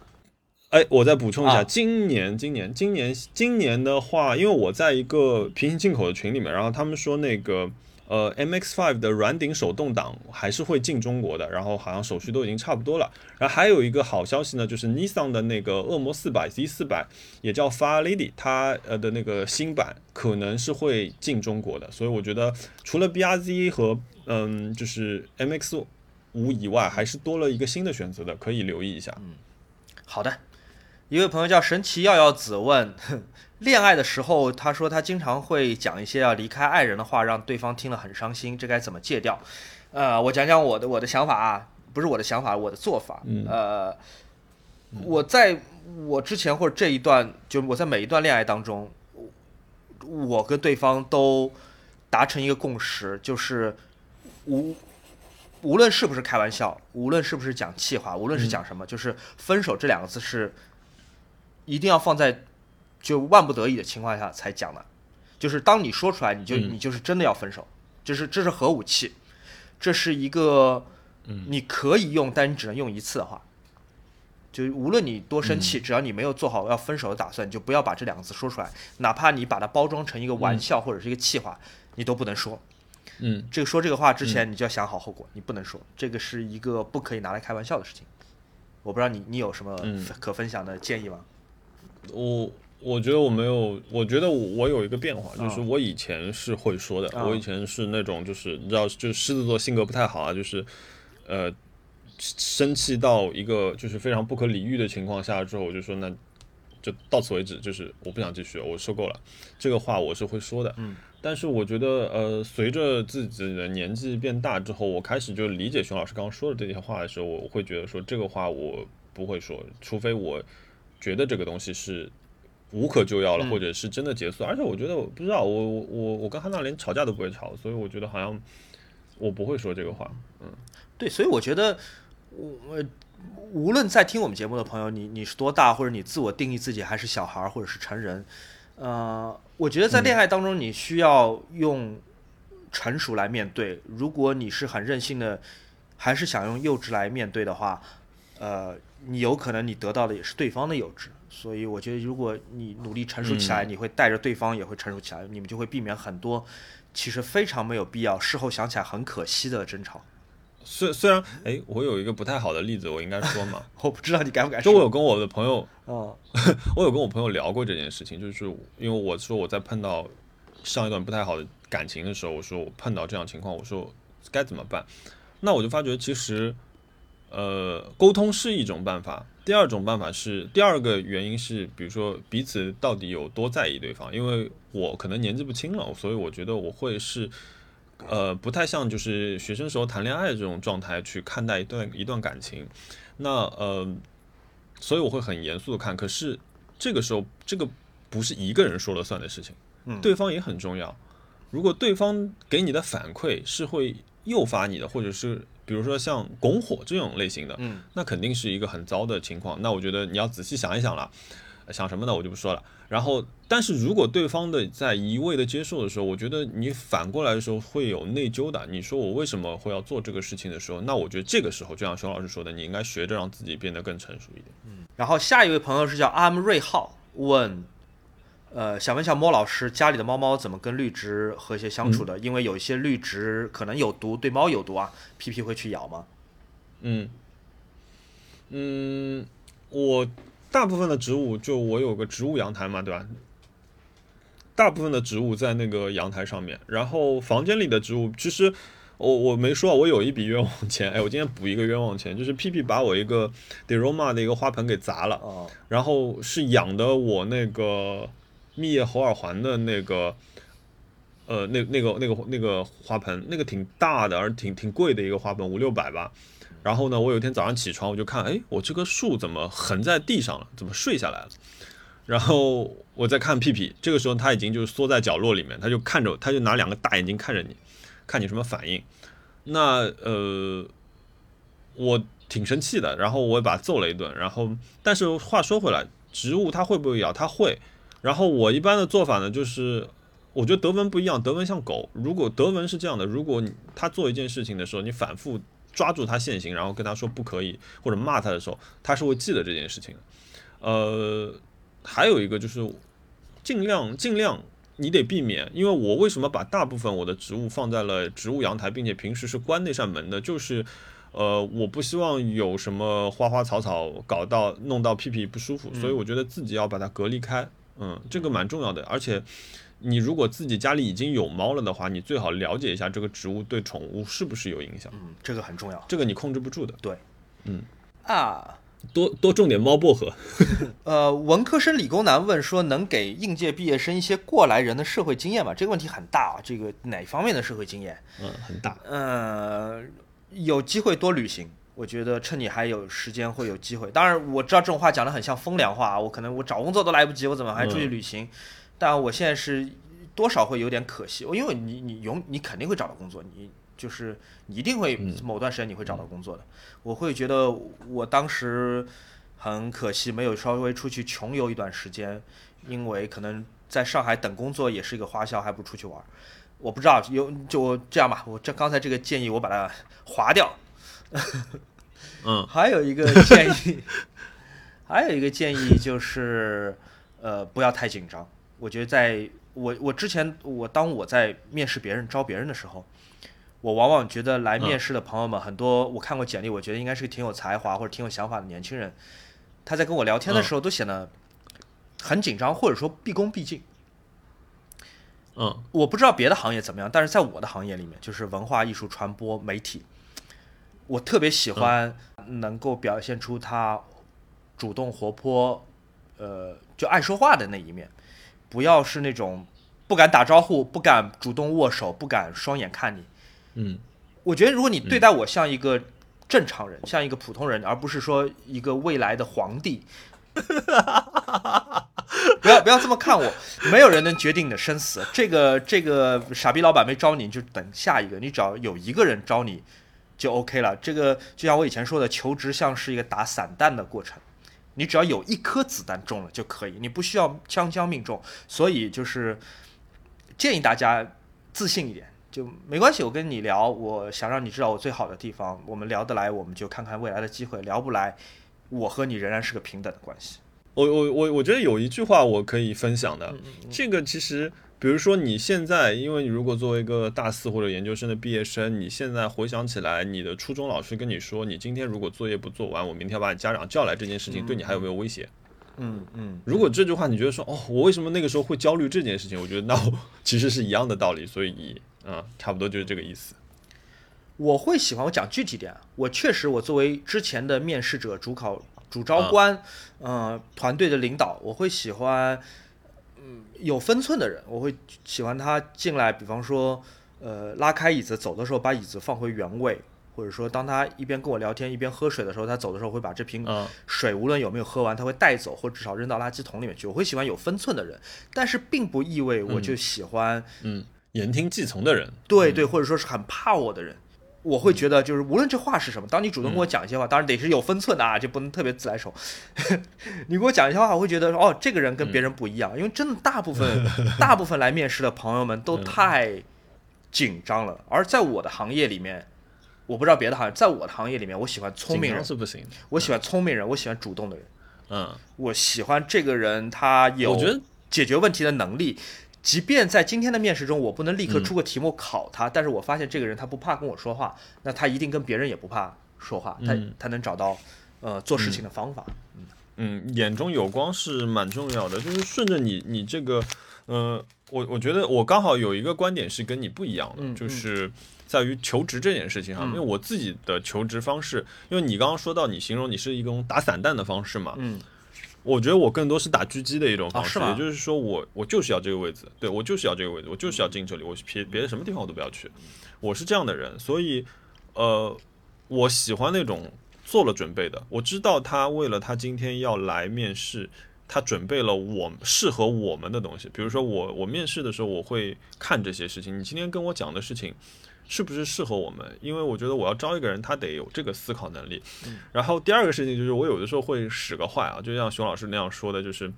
哎，我再补充一下，啊今年，今年，今年，今年的话，因为我在一个平行进口的群里面，然后他们说那个呃，M X Five 的软顶手动挡还是会进中国的，然后好像手续都已经差不多了。然后还有一个好消息呢，就是 Nissan 的那个恶魔四百 Z 四百，也叫 Fire Lady，它呃的那个新版可能是会进中国的，所以我觉得除了 BRZ 和嗯就是 MX 五以外，还是多了一个新的选择的，可以留意一下。嗯好的，一位朋友叫神奇耀耀子问，恋爱的时候，他说他经常会讲一些要离开爱人的话，让对方听了很伤心，这该怎么戒掉？呃，我讲讲我的我的想法啊，不是我的想法，我的做法。嗯呃，我在我之前或者这一段，就我在每一段恋爱当中，我跟对方都达成一个共识，就是无无论是不是开玩笑，无论是不是讲气话，无论是讲什么，就是分手这两个字是一定要放在就万不得已的情况下才讲的，就是当你说出来，你就嗯。你就是真的要分手，就是这是核武器，这是一个你可以用，但你只能用一次的话。就无论你多生气，只要你没有做好要分手的打算，你就不要把这两个字说出来，哪怕你把它包装成一个玩笑或者是一个气话，你都不能说。嗯，这个说这个话之前，你就要想好后果，你不能说，这个是一个不可以拿来开玩笑的事情。我不知道你你有什么嗯。可分享的建议吗？我我觉得我没有，我觉得我我有一个变化，就是啊我以前是会说的，啊我以前是那种就是你知道，就是狮子座性格不太好啊，就是呃生气到一个就是非常不可理喻的情况下之后，我就说那就到此为止，就是我不想继续，我受够了。这个话我是会说的，嗯，但是我觉得呃随着自己的年纪变大之后，我开始就理解熊老师刚刚说的这些话的时候，我会觉得说这个话我不会说，除非我觉得这个东西是无可救药了，嗯或者是真的结束。而且我觉得我不知道，我我我我跟汉娜连吵架都不会吵，所以我觉得好像我不会说这个话。嗯对，所以我觉得，我无论在听我们节目的朋友，你你是多大，或者你自我定义自己还是小孩儿，或者是成人，呃，我觉得在恋爱当中，你需要用成熟来面对。如果你是很任性的，还是想用幼稚来面对的话，呃，你有可能你得到的也是对方的幼稚。所以我觉得，如果你努力成熟起来，你会带着对方也会成熟起来，你们就会避免很多其实非常没有必要，事后想起来很可惜的争吵。虽虽然，哎，我有一个不太好的例子，我应该说嘛，我不知道你敢不敢说。就我有跟我的朋友，哦，我有跟我朋友聊过这件事情，就是因为我说我在碰到上一段不太好的感情的时候，我说我碰到这样情况，我说该怎么办？那我就发觉其实，呃，沟通是一种办法。第二种办法是，第二个原因是，比如说彼此到底有多在意对方。因为我可能年纪不轻了，所以我觉得我会是，呃，不太像就是学生时候谈恋爱这种状态去看待一段一段感情。那呃，所以我会很严肃的看。可是这个时候，这个不是一个人说了算的事情，嗯对方也很重要。如果对方给你的反馈是会诱发你的，或者是比如说像拱火这种类型的，嗯，那肯定是一个很糟的情况。那我觉得你要仔细想一想了，呃想什么呢？我就不说了。然后，但是如果对方的在一味的接受的时候，我觉得你反过来的时候会有内疚的。你说我为什么会要做这个事情的时候，那我觉得这个时候，就像熊老师说的，你应该学着让自己变得更成熟一点。嗯然后下一位朋友是叫阿姆瑞浩，问，呃，想问一下莫老师，家里的猫猫怎么跟绿植和谐相处的？因为有一些绿植可能有毒，对猫有毒啊，皮皮会去咬吗？嗯，嗯，我大部分的植物，就我有个植物阳台嘛，对吧？大部分的植物在那个阳台上面，然后房间里的植物，其实我我没说，我有一笔冤枉钱，哎，我今天补一个冤枉钱，就是 P P 把我一个 Deroma 的一个花盆给砸了，哦，然后是养的我那个蜜叶猴耳环的那个，呃，那那个那个那个花盆，那个挺大的，而挺挺贵的一个花盆，五六百吧。然后呢，我有一天早上起床，我就看，哎，我这棵树怎么横在地上了？怎么睡下来了？然后我再看屁屁，这个时候他已经就是缩在角落里面，他就看着，他就拿两个大眼睛看着你，看你什么反应。那呃，我挺生气的，然后我也把他揍了一顿。然后，但是话说回来，植物它会不会咬？它会。然后我一般的做法呢，就是我觉得德文不一样，德文像狗。如果德文是这样的，如果你他做一件事情的时候，你反复抓住他现行，然后跟他说不可以，或者骂他的时候，他是会记得这件事情的。呃，还有一个就是尽量尽量你得避免，因为我为什么把大部分我的植物放在了植物阳台，并且平时是关那扇门的，就是呃我不希望有什么花花草草搞到弄到屁屁不舒服，所以我觉得自己要把它隔离开，嗯，这个蛮重要的，而且。你如果自己家里已经有猫了的话，你最好了解一下这个植物对宠物是不是有影响。嗯，这个很重要。这个你控制不住的。对，嗯啊，多多种点猫薄荷。呃，文科生理工男问说，能给应届毕业生一些过来人的社会经验吗？这个问题很大啊，这个哪方面的社会经验？嗯，很大。呃，有机会多旅行，我觉得趁你还有时间会有机会。当然，我知道这种话讲的很像风凉话，我可能我找工作都来不及，我怎么还出去旅行？但我现在是多少会有点可惜，因为你你永你肯定会找到工作，你就是你一定会某段时间你会找到工作的。我会觉得我当时很可惜，没有稍微出去穷游一段时间，因为可能在上海等工作也是一个花销，还不如出去玩。我不知道有就这样吧，我这刚才这个建议我把它划掉。嗯，还有一个建议，还有一个建议就是呃不要太紧张。我觉得，在我我之前，我当我在面试别人、招别人的时候，我往往觉得来面试的朋友们很多，我看过简历，我觉得应该是个挺有才华或者挺有想法的年轻人，他在跟我聊天的时候都显得很紧张，或者说毕恭毕敬。嗯，我不知道别的行业怎么样，但是在我的行业里面，就是文化艺术传播媒体，我特别喜欢能够表现出他主动活泼，呃，就爱说话的那一面。不要是那种不敢打招呼、不敢主动握手、不敢双眼看你。嗯，我觉得如果你对待我像一个正常人，像一个普通人，而不是说一个未来的皇帝，不要不要这么看我。没有人能决定你的生死。这个这个傻逼老板没招你，就等下一个。你只要有一个人招你，就 OK 了。这个就像我以前说的，求职像是一个打散弹的过程。你只要有一颗子弹中了就可以，你不需要枪枪命中。所以就是建议大家自信一点，就没关系。我跟你聊，我想让你知道我最好的地方。我们聊得来，我们就看看未来的机会；聊不来，我和你仍然是个平等的关系。我我我我觉得有一句话我可以分享的，这个其实。比如说你现在，因为你如果作为一个大四或者研究生的毕业生，你现在回想起来，你的初中老师跟你说，你今天如果作业不做完，我明天把你家长叫来，这件事情对你还有没有威胁？嗯嗯。如果这句话你觉得说，哦，我为什么那个时候会焦虑这件事情？我觉得那其实是一样的道理，所以啊，差不多就是这个意思。我会喜欢我讲具体点，我确实我作为之前的面试者、主考、主招官，嗯，团队的领导，我会喜欢。嗯，有分寸的人，我会喜欢他进来。比方说，呃，拉开椅子走的时候，把椅子放回原位，或者说，当他一边跟我聊天一边喝水的时候，他走的时候会把这瓶水无论有没有喝完，他会带走，或至少扔到垃圾桶里面去。我会喜欢有分寸的人，但是并不意味我就喜欢嗯言听计从的人。对对，或者说是很怕我的人。我会觉得，就是无论这话是什么，当你主动跟我讲一些话，当然得是有分寸的啊，就不能特别自来熟。你给我讲一些话，我会觉得哦，这个人跟别人不一样，因为真的大部分大部分来面试的朋友们都太紧张了。而在我的行业里面，我不知道别的行业，在我的行业里面，我喜欢聪明人是不行，我喜欢聪明人，我喜欢主动的人。嗯，我喜欢这个人，他有解决问题的能力。即便在今天的面试中，我不能立刻出个题目考他，但是我发现这个人他不怕跟我说话，那他一定跟别人也不怕说话，他他能找到呃做事情的方法。嗯，眼中有光是蛮重要的，就是顺着你你这个呃我我觉得我刚好有一个观点是跟你不一样的，嗯就是在于求职这件事情上，嗯。因为我自己的求职方式，因为你刚刚说到你形容你是一种打散弹的方式嘛，嗯我觉得我更多是打狙击的一种方式，啊也就是说我我就是要这个位置，对我就是要这个位置，我就是要进这里，我别别的什么地方我都不要去，我是这样的人，所以呃，我喜欢那种做了准备的，我知道他为了他今天要来面试，他准备了我适合我们的东西，比如说我我面试的时候我会看这些事情，你今天跟我讲的事情。是不是适合我们？因为我觉得我要招一个人，他得有这个思考能力。然后第二个事情就是，我有的时候会使个坏啊，就像熊老师那样说的，就是，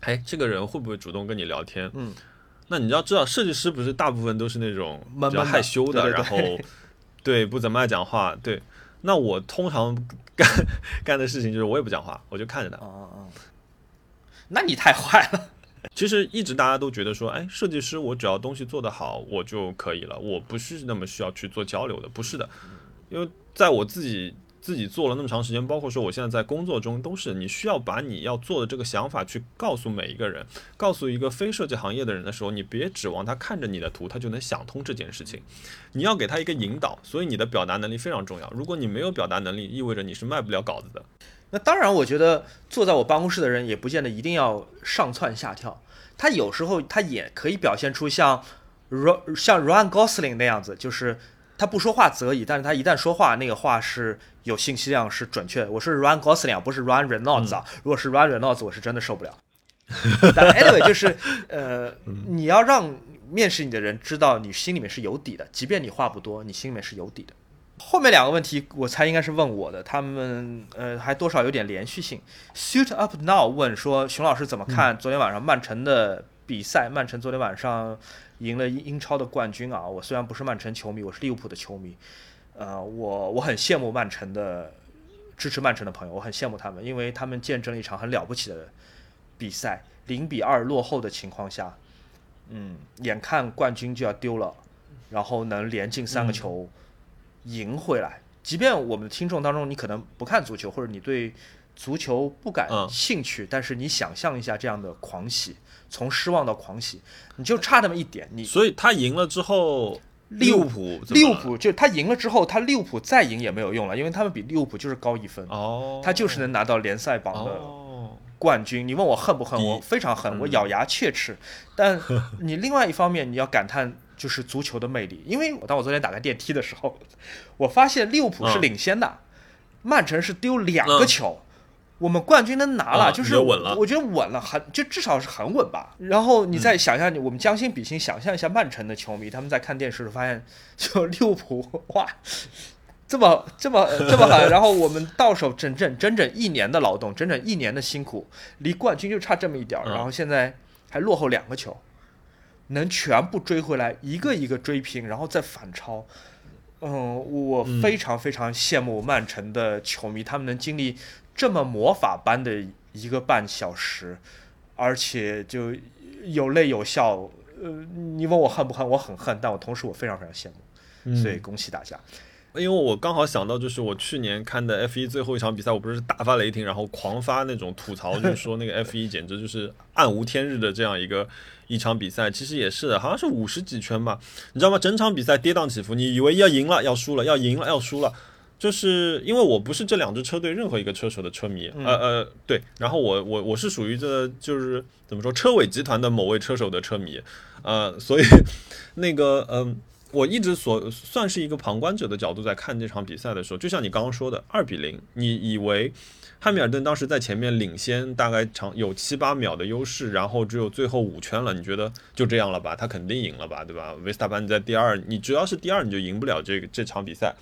哎，这个人会不会主动跟你聊天？嗯，那你要知道，设计师不是大部分都是那种比较害羞的，然后 对不怎么爱讲话。对，那我通常干 干的事情就是我也不讲话，我就看着他。那你太坏了。其实一直大家都觉得说，哎，设计师我只要东西做得好，我就可以了，我不是那么需要去做交流的，不是的，因为在我自己自己做了那么长时间，包括说我现在在工作中，都是你需要把你要做的这个想法去告诉每一个人，告诉一个非设计行业的人的时候，你别指望他看着你的图，他就能想通这件事情，你要给他一个引导，所以你的表达能力非常重要。如果你没有表达能力，意味着你是卖不了稿子的。那当然，我觉得坐在我办公室的人也不见得一定要上蹿下跳，他有时候他也可以表现出像 Ro 像 Ryan Gosling 那样子，就是他不说话则已，但是他一旦说话，那个话是有信息量，是准确的。我是 Ryan Gosling 啊，不是 Ryan Reynolds 啊。如果是 Ryan Reynolds，我是真的受不了。但 anyway，就是呃，你要让面试你的人知道你心里面是有底的，即便你话不多，你心里面是有底的。后面两个问题我猜应该是问我的，他们呃还多少有点连续性。Suit Up Now 问说熊老师怎么看昨天晚上曼城的比赛？曼城昨天晚上赢了英英超的冠军啊！我虽然不是曼城球迷，我是利物浦的球迷，呃，我我很羡慕曼城的支持曼城的朋友，我很羡慕他们，因为他们见证了一场很了不起的比赛，零比二落后的情况下，嗯，眼看冠军就要丢了，然后能连进三个球。赢回来。即便我们的听众当中，你可能不看足球，或者你对足球不感兴趣，但是你想象一下这样的狂喜，从失望到狂喜，你就差那么一点。你所以他赢了之后，利物浦利物浦就他赢了之后，他利物浦再赢也没有用了，因为他们比利物浦就是高一分，哦，他就是能拿到联赛榜的哦，冠军。你问我恨不恨？我非常恨，嗯我咬牙切齿。但你另外一方面，你要感叹就是足球的魅力，因为我当我昨天打开电梯的时候，我发现利物浦是嗯。领先的，曼城是丢两个球。我们冠军能拿了，嗯就是稳了我觉得稳了，很就至少是很稳吧。然后你再想象，我们将心比心，想象一下曼城的球迷，他们在看电视的时候发现，就利物浦哇，这么这么这么狠，然后我们到手整整整整一年的劳动，整整一年的辛苦，离冠军就差这么一点儿，嗯。然后现在还落后两个球，能全部追回来，一个一个追平，然后再反超。嗯，我嗯非常非常羡慕曼城的球迷，他们能经历这么魔法般的一个半小时，而且就有泪有笑。呃，你问我恨不恨？我很恨，但我同时我非常非常羡慕，嗯所以恭喜大家。因为我刚好想到，就是我去年看的 F 一最后一场比赛，我不是大发雷霆，然后狂发那种吐槽，就是说那个 F 一简直就是暗无天日的这样一个一场比赛。其实也是的，好像是五十几圈吧，你知道吗？整场比赛跌宕起伏，你以为要赢了，要输了，要赢了，要输了。就是因为我不是这两支车队任何一个车手的车迷，呃呃，对，然后我我我是属于这就是怎么说车尾集团的某位车手的车迷，呃，所以 那个嗯、我一直所算是一个旁观者的角度在看这场比赛的时候，就像你刚刚说的，二比零，你以为汉密尔顿当时在前面领先大概长有七八秒的优势，然后只有最后五圈了，你觉得就这样了吧？他肯定赢了吧，对吧？维斯塔潘在第二，你只要是第二，你就赢不了这个这场比赛。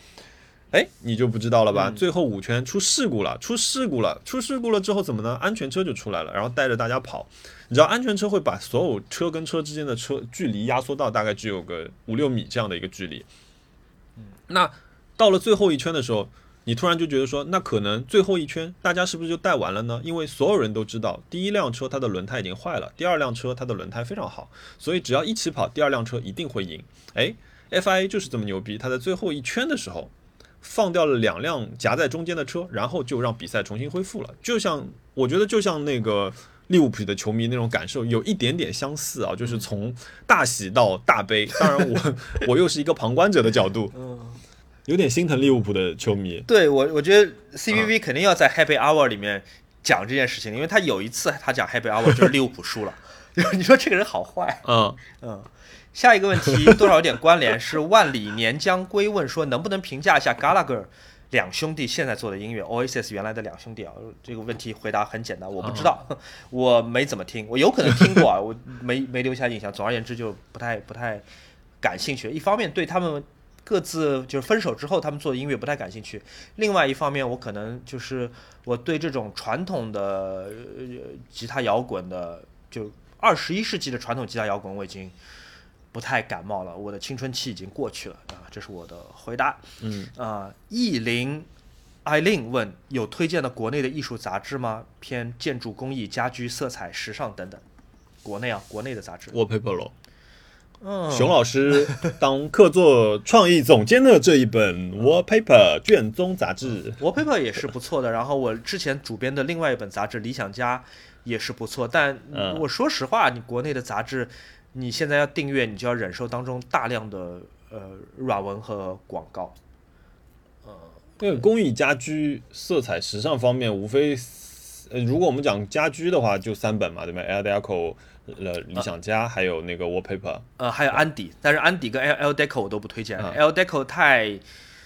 哎，你就不知道了吧？最后五圈出事故了，出事故了，出事故了之后怎么呢？安全车就出来了，然后带着大家跑。你知道安全车会把所有车跟车之间的车距离压缩到大概只有个五六米这样的一个距离。那到了最后一圈的时候，你突然就觉得说，那可能最后一圈大家是不是就带完了呢？因为所有人都知道，第一辆车它的轮胎已经坏了，第二辆车它的轮胎非常好，所以只要一起跑，第二辆车一定会赢。哎，FIA 就是这么牛逼，它在最后一圈的时候。放掉了两辆夹在中间的车，然后就让比赛重新恢复了。就像我觉得，就像那个利物浦的球迷那种感受有一点点相似啊，就是从大喜到大悲。当然我 我又是一个旁观者的角度，有点心疼利物浦的球迷。对我，我觉得 CVV 肯定要在 Happy Hour 里面讲这件事情，因为他有一次他讲 Happy Hour 就是利物浦输了，你说这个人好坏？嗯嗯。下一个问题多少有点关联，是万里年将归问说能不能评价一下 Gallagher 两兄弟现在做的音乐？Oasis 原来的两兄弟啊，这个问题回答很简单，我不知道，我没怎么听，我有可能听过啊，我没没留下印象。总而言之，就不太不太感兴趣。一方面对他们各自就是分手之后他们做的音乐不太感兴趣，另外一方面我可能就是我对这种传统的吉他摇滚的，就二十一世纪的传统吉他摇滚我已经。不太感冒了，我的青春期已经过去了啊，这是我的回答。嗯啊，意林艾琳问有推荐的国内的艺术杂志吗？偏建筑工艺、家居、色彩、时尚等等。国内啊，国内的杂志。Wallpaper 咯。嗯，熊老师当客座创意总监的这一本 Wallpaper 卷宗杂志，Wallpaper 也是不错的。然后我之前主编的另外一本杂志《理想家》也是不错，但我说实话，你国内的杂志。你现在要订阅，你就要忍受当中大量的呃软文和广告，呃，因为工艺、家居、色彩、时尚方面，无非呃，如果我们讲家居的话，就三本嘛，对吧？L Deco 呃，理想家，还有那个 Wallpaper，呃，还有安迪，但是安迪跟 L L Deco 我都不推荐，L Deco 太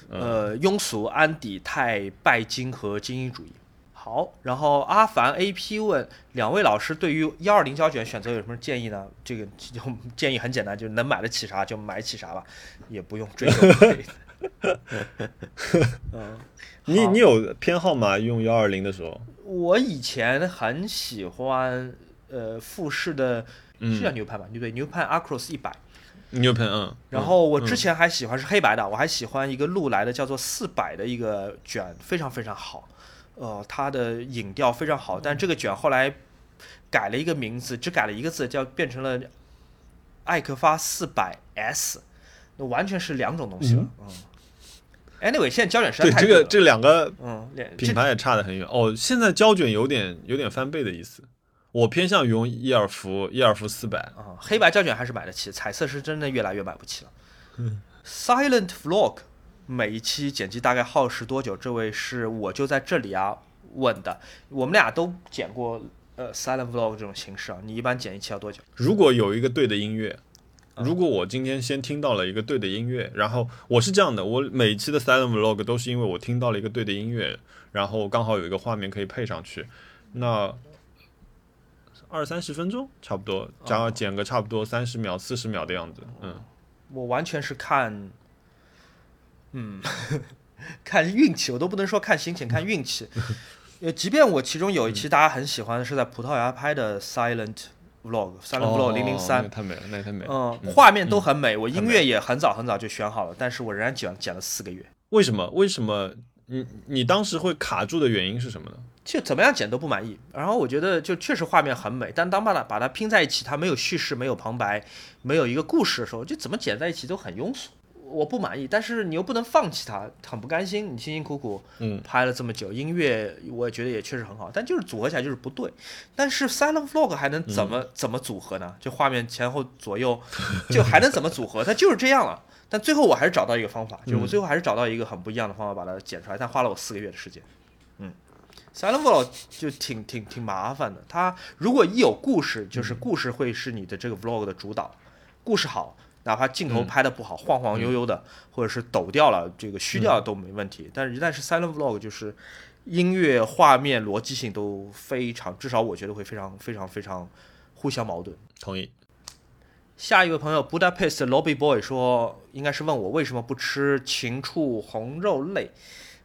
呃庸俗，安迪太拜金和精英主义。好，然后阿凡 A P 问两位老师对于幺二零胶卷选择有什么建议呢？这个就 建议很简单，就是能买得起啥就买起啥吧，也不用追求。嗯，你你有偏好吗？用幺二零的时候？我以前很喜欢呃富士的，是叫牛判吧？对对，牛判 Across 一百。牛判嗯。然后我之前还喜欢是黑白的，我还喜欢一个路来的叫做四百的一个卷，非常非常好。呃，它的影调非常好，但这个卷后来改了一个名字，只改了一个字，叫变成了艾克发四百 S，那完全是两种东西了。嗯。Anyway，现在胶卷实在太对这个这两个嗯品牌也差得很远哦。现在胶卷有点有点翻倍的意思，我偏向于用伊尔福伊尔福四百啊，黑白胶卷还是买得起，彩色是真的越来越买不起了。Silent Vlog。每一期剪辑大概耗时多久？这位是我就在这里啊问的。我们俩都剪过呃 silent vlog 这种形式啊。你一般剪一期要多久？如果有一个对的音乐，如果我今天先听到了一个对的音乐，然后我是这样的，我每一期的 silent vlog 都是因为我听到了一个对的音乐，然后刚好有一个画面可以配上去，那二三十分钟差不多，然后剪个差不多三十秒、四十秒的样子。嗯，我完全是看。嗯，看运气，我都不能说看心情，看运气。呃，即便我其中有一期大家很喜欢的，是在葡萄牙拍的 Silent Vlog，Silent Vlog 零零三，太美了，那太美了。嗯，画面都很美，我音乐也很早很早就选好了，但是我仍然剪剪了四个月。为什么？为什么？你你当时会卡住的原因是什么呢？就怎么样剪都不满意。然后我觉得就确实画面很美，但当把它把它拼在一起，它没有叙事，没有旁白，没有一个故事的时候，就怎么剪在一起都很庸俗。我不满意，但是你又不能放弃它，很不甘心。你辛辛苦苦嗯拍了这么久，音乐我也觉得也确实很好，但就是组合起来就是不对。但是 Silent Vlog 还能怎么怎么组合呢？就画面前后左右，就还能怎么组合？它就是这样了。但最后我还是找到一个方法，就是我最后还是找到一个很不一样的方法把它剪出来，但花了我四个月的时间。嗯，Silent Vlog 就挺挺挺麻烦的。它如果一有故事，就是故事会是你的这个 Vlog 的主导，故事好。哪怕镜头拍的不好，晃晃悠悠的，或者是抖掉了，这个虚掉都没问题。但是，一旦是 silent vlog，就是音乐、画面逻辑性都非常，至少我觉得会非常、非常、非常互相矛盾。同意。下一位朋友 Budapest Lobby Boy 说，应该是问我为什么不吃禽畜红肉类。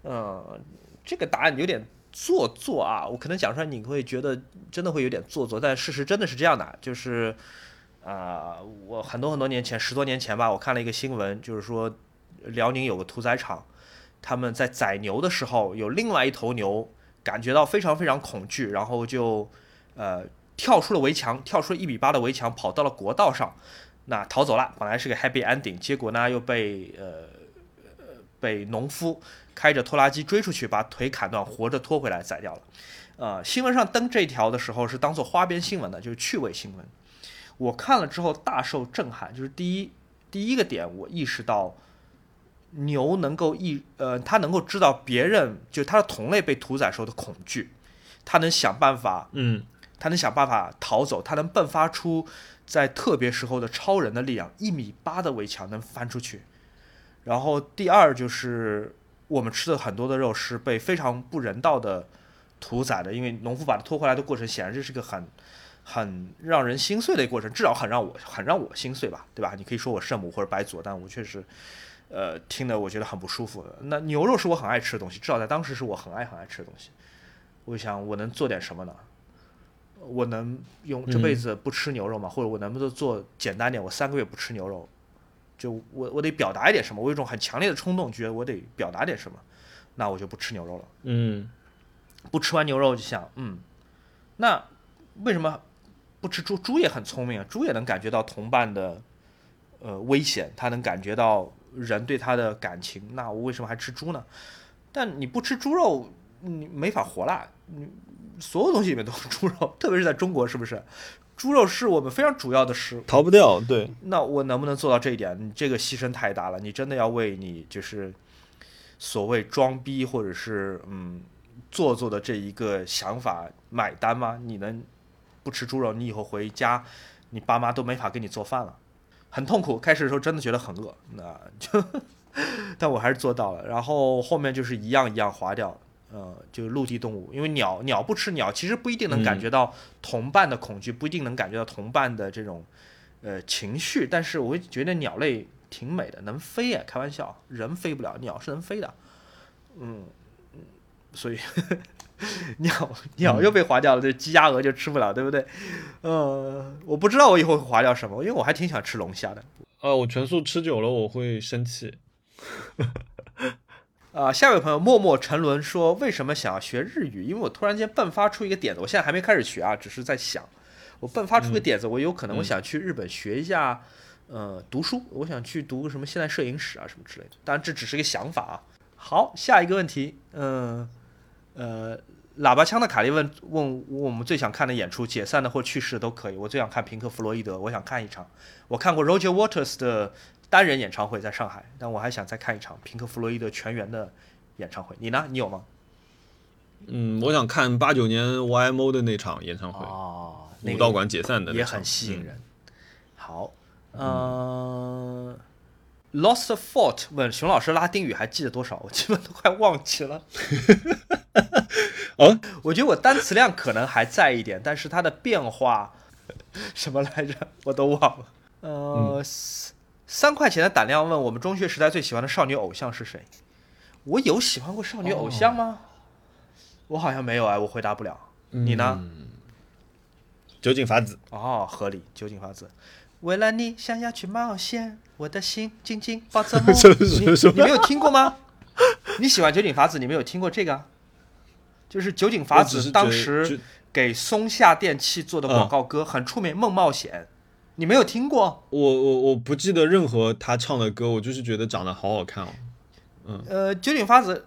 呃，这个答案有点做作啊，我可能讲出来你会觉得真的会有点做作，但事实真的是这样的，就是。啊，我很多很多年前，十多年前吧，我看了一个新闻，就是说辽宁有个屠宰场，他们在宰牛的时候，有另外一头牛感觉到非常非常恐惧，然后就呃跳出了围墙，跳出了一米八的围墙，跑到了国道上，那逃走了。本来是个 happy ending，结果呢又被呃被农夫开着拖拉机追出去，把腿砍断，活着拖回来宰掉了。呃，新闻上登这条的时候是当做花边新闻的，就是趣味新闻。我看了之后大受震撼，就是第一第一个点，我意识到牛能够意呃，它能够知道别人就它的同类被屠宰时候的恐惧，它能想办法，嗯，它能想办法逃走，它能迸发出在特别时候的超人的力量，一米八的围墙能翻出去。然后第二就是我们吃的很多的肉是被非常不人道的屠宰的，因为农夫把它拖回来的过程，显然这是个很很让人心碎的过程，至少很让我很让我心碎吧，对吧？你可以说我圣母或者白左，但我确实。呃，听得我觉得很不舒服。那牛肉是我很爱吃的东西，至少在当时是我很爱很爱吃的东西。我想，我能做点什么呢？我能用这辈子不吃牛肉吗？或者我能不能做简单点？我三个月不吃牛肉，就我我得表达一点什么？我有一种很强烈的冲动，觉得我得表达点什么，那我就不吃牛肉了。嗯，不吃完牛肉就想，嗯，那为什么不吃猪？猪也很聪明啊，猪也能感觉到同伴的呃危险，它能感觉到。人对它的感情，那我为什么还吃猪呢？但你不吃猪肉，你没法活啦。你所有东西里面都是猪肉，特别是在中国，是不是？猪肉是我们非常主要的食物，逃不掉。对，那我能不能做到这一点？你这个牺牲太大了，你真的要为你就是所谓装逼或者是嗯做作的这一个想法买单吗？你能不吃猪肉，你以后回家，你爸妈都没法给你做饭了。很痛苦，开始的时候真的觉得很饿，那就，但我还是做到了。然后后面就是一样一样划掉，呃，就陆地动物，因为鸟鸟不吃鸟，其实不一定能感觉到同伴的恐惧，不一定能感觉到同伴的这种呃情绪，但是我会觉得鸟类挺美的，能飞啊，开玩笑，人飞不了，鸟是能飞的，嗯，所以。鸟鸟又被划掉了，这鸡鸭鹅就吃不了，对不对？呃，我不知道我以后会划掉什么，因为我还挺喜欢吃龙虾的。呃，我全素吃久了我会生气。啊，下一位朋友默默沉沦说，为什么想要学日语？因为我突然间迸发出一个点子，我现在还没开始学啊，只是在想，我迸发出个点子，我有可能我想去日本学一下，呃，读书，我想去读个什么现代摄影史啊什么之类的。当然这只是个想法啊。好，下一个问题，嗯。呃，喇叭枪的卡利问问我们最想看的演出，解散的或去世的都可以。我最想看平克·弗洛伊德，我想看一场。我看过 Roger Waters 的单人演唱会，在上海，但我还想再看一场平克·弗洛伊德全员的演唱会。你呢？你有吗？嗯，我想看八九年 YMO 的那场演唱会，哦，武道馆解散的也很吸引人。好，嗯。Lost Fort 问熊老师拉丁语还记得多少？我基本都快忘记了。哦，我觉得我单词量可能还在一点，但是它的变化什么来着，我都忘了。呃，三块钱的胆量问我们中学时代最喜欢的少女偶像是谁？我有喜欢过少女偶像吗？我好像没有哎，我回答不了。你呢？酒井法子。哦，合理。酒井法子。为了你想要去冒险，我的心紧紧抱着 梦。你你没有听过吗？你喜欢酒井法子，你没有听过这个？就是酒井法子当时给松下电器做的广告歌，很出名，《梦冒险》。你没有听过？我我我不记得任何他唱的歌，我就是觉得长得好好看哦。嗯，呃，酒井法子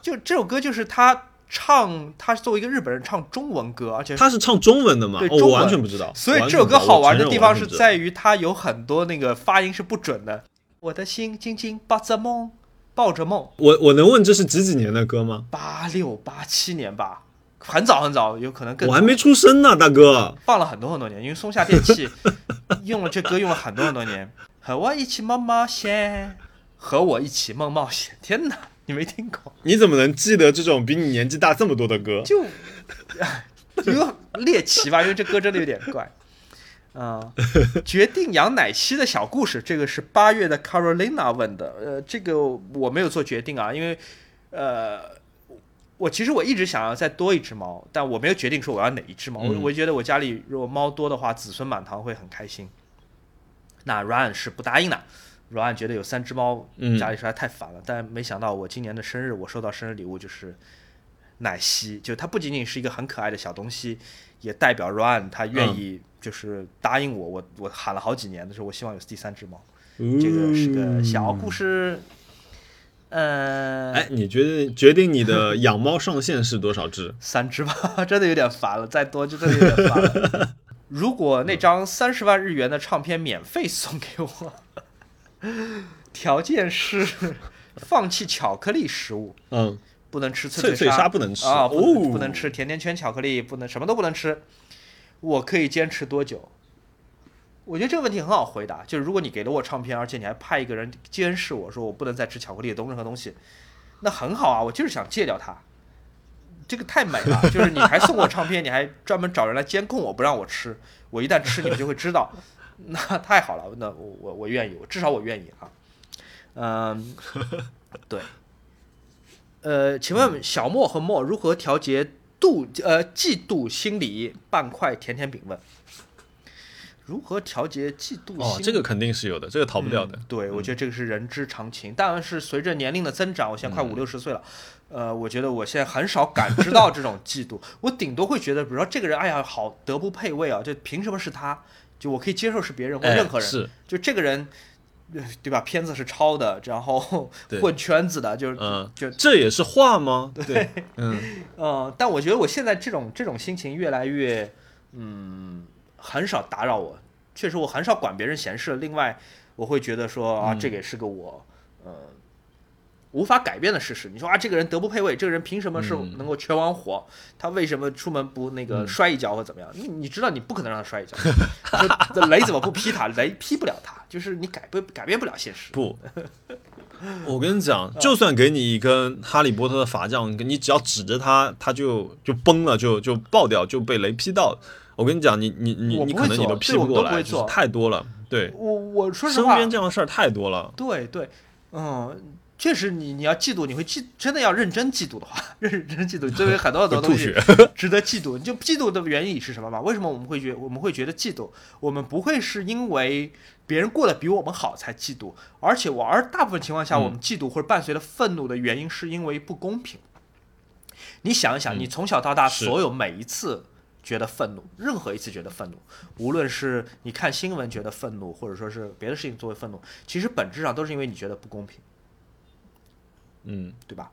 就这首歌就是他。唱，他是作为一个日本人唱中文歌，而且他是唱中文的嘛？对，我完全不知道。所以这首歌好玩的地方是在于它有很多那个发音是不准的。我的心紧紧抱着梦，抱着梦。我我能问这是几几年的歌吗？八六八七年吧，很早很早，有可能更。我还没出生呢，大哥。放了很多很多年，因为松下电器 用了这歌用了很多很多年。和我一起冒冒险，和我一起梦冒险。天哪！你没听过？你怎么能记得这种比你年纪大这么多的歌？就有猎奇吧，因为这歌真的有点怪。啊，决定养奶昔的小故事，这个是八月的 Carolina 问的。呃，这个我没有做决定啊，因为呃，我其实我一直想要再多一只猫，但我没有决定说我要哪一只猫。我我觉得我家里如果猫多的话，子孙满堂会很开心。那 Ryan 是不答应的 ran 觉得有三只猫，家里实在太烦了。但没想到我今年的生日，我收到生日礼物就是奶昔，就它不仅仅是一个很可爱的小东西，也代表 Ryan 他愿意就是答应我。我我喊了好几年的时候，我希望有第三只猫。这个是个小故事。呃，哎，你决定决定你的 养猫上限是多少只？三只吧，真的有点烦了，再多就真的有点烦了。如果那张三十万日元的唱片免费送给我，条件是放弃巧克力食物，嗯，不能吃脆脆沙不能吃啊，不能吃甜甜圈巧克力，不能什么都不能吃。我可以坚持多久？我觉得这个问题很好回答，就是如果你给了我唱片，而且你还派一个人监视我说我不能再吃巧克力的东任何东西，那很好啊，我就是想戒掉它。这个太美了，就是你还送我唱片，你还专门找人来监控我不让我吃，我一旦吃你们就会知道，那太好了，那我我我愿意，我至少我愿意啊，嗯，对，呃，请问小莫和莫如何调节妒呃嫉妒心理？半块甜甜饼问，如何调节嫉妒心？哦，这个肯定是有的，这个逃不掉的。嗯对，我觉得这个是人之常情。当然是随着年龄的增长，我现在快五六十岁了，呃，我觉得我现在很少感知到这种嫉妒，我顶多会觉得，比如说这个人，哎呀，好德不配位啊，就凭什么是他？就我可以接受是别人或哎任何人，是，就这个人，呃对吧？片子是抄的，然后混圈子的，就是嗯，就这也是画吗？对，嗯，嗯，但我觉得我现在这种这种心情越来越，嗯，很少打扰我。确实，我很少管别人闲事。另外，我会觉得说啊，嗯这个也是个我，呃，无法改变的事实。你说啊，这个人德不配位，这个人凭什么是嗯能够全网火？他为什么出门不那个嗯摔一跤或怎么样？你你知道你不可能让他摔一跤，这雷怎么不劈他？雷劈不了他，就是你改不改变不了现实。不，我跟你讲，就算给你一根哈利波特的法杖，你只要指着他，他就就崩了，就就爆掉，就被雷劈到。我跟你讲，你你你可能你做都劈不过来，太多了。对，我我说实话，身边这样的事儿太多了。对对，嗯，确实你你要嫉妒，你会嫉，真的要认真嫉妒的话，认真嫉妒，周围很多很多东西。值得嫉妒。你就嫉妒的原因是什么嘛？为什么我们会觉我们会觉得嫉妒？我们不会是因为别人过得比我们好才嫉妒，而且我而大部分情况下，嗯我们嫉妒或者伴随着愤怒的原因是因为不公平。你想一想，嗯你从小到大所有每一次觉得愤怒，任何一次觉得愤怒，无论是你看新闻觉得愤怒，或者说是别的事情作为愤怒，其实本质上都是因为你觉得不公平。嗯，对吧？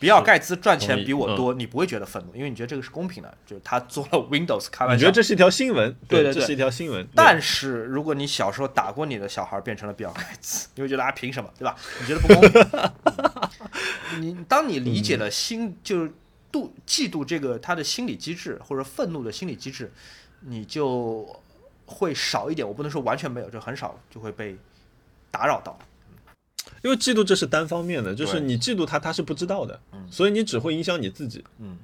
比尔盖茨赚钱比我多，你不会觉得愤怒，因为你觉得这个是公平的，就是他做了 Windows 开玩笑你觉得。这是一条新闻？对对对这是一条新闻。但是如果你小时候打过你的小孩变成了比尔盖茨，你会觉得啊凭什么，对吧？你觉得不公平。你当你理解了心，就是妒嫉妒这个他的心理机制或者愤怒的心理机制，你就会少一点。我不能说完全没有，就很少就会被打扰到。因为嫉妒这是单方面的，就是你嫉妒他，他是不知道的，所以你只会影响你自己。嗯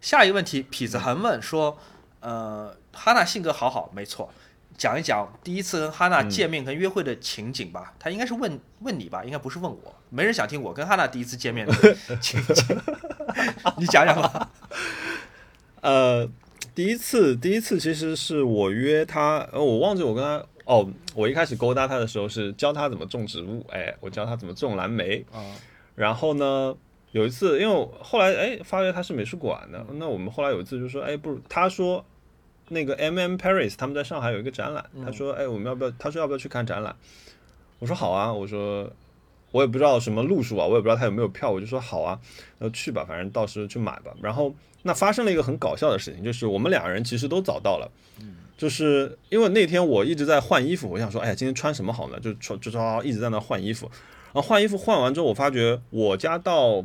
下一个问题，痞子恒问说，呃，哈娜性格好好，没错，讲一讲第一次跟哈娜见面跟约会的情景吧。他应该是问问你吧，应该不是问我，没人想听我跟哈娜第一次见面的情景，你讲讲吧。呃，第一次，第一次其实是我约他，呃，我忘记我跟他，哦，我一开始勾搭他的时候是教他怎么种植物，哎，我教他怎么种蓝莓，啊，然后呢，有一次，因为后来哎发觉他是美术馆的，那我们后来有一次就说，哎，不如他说那个 M M Paris 他们在上海有一个展览，他说，哎，我们要不要？他说要不要去看展览？我说好啊，我说我也不知道什么路数啊，我也不知道他有没有票，我就说好啊，那去吧，反正到时候去买吧。然后那发生了一个很搞笑的事情，就是我们两个人其实都早到了。就是因为那天我一直在换衣服，我想说，哎呀，今天穿什么好呢？就穿就穿一直在那换衣服。然后换衣服换完之后，我发觉我家到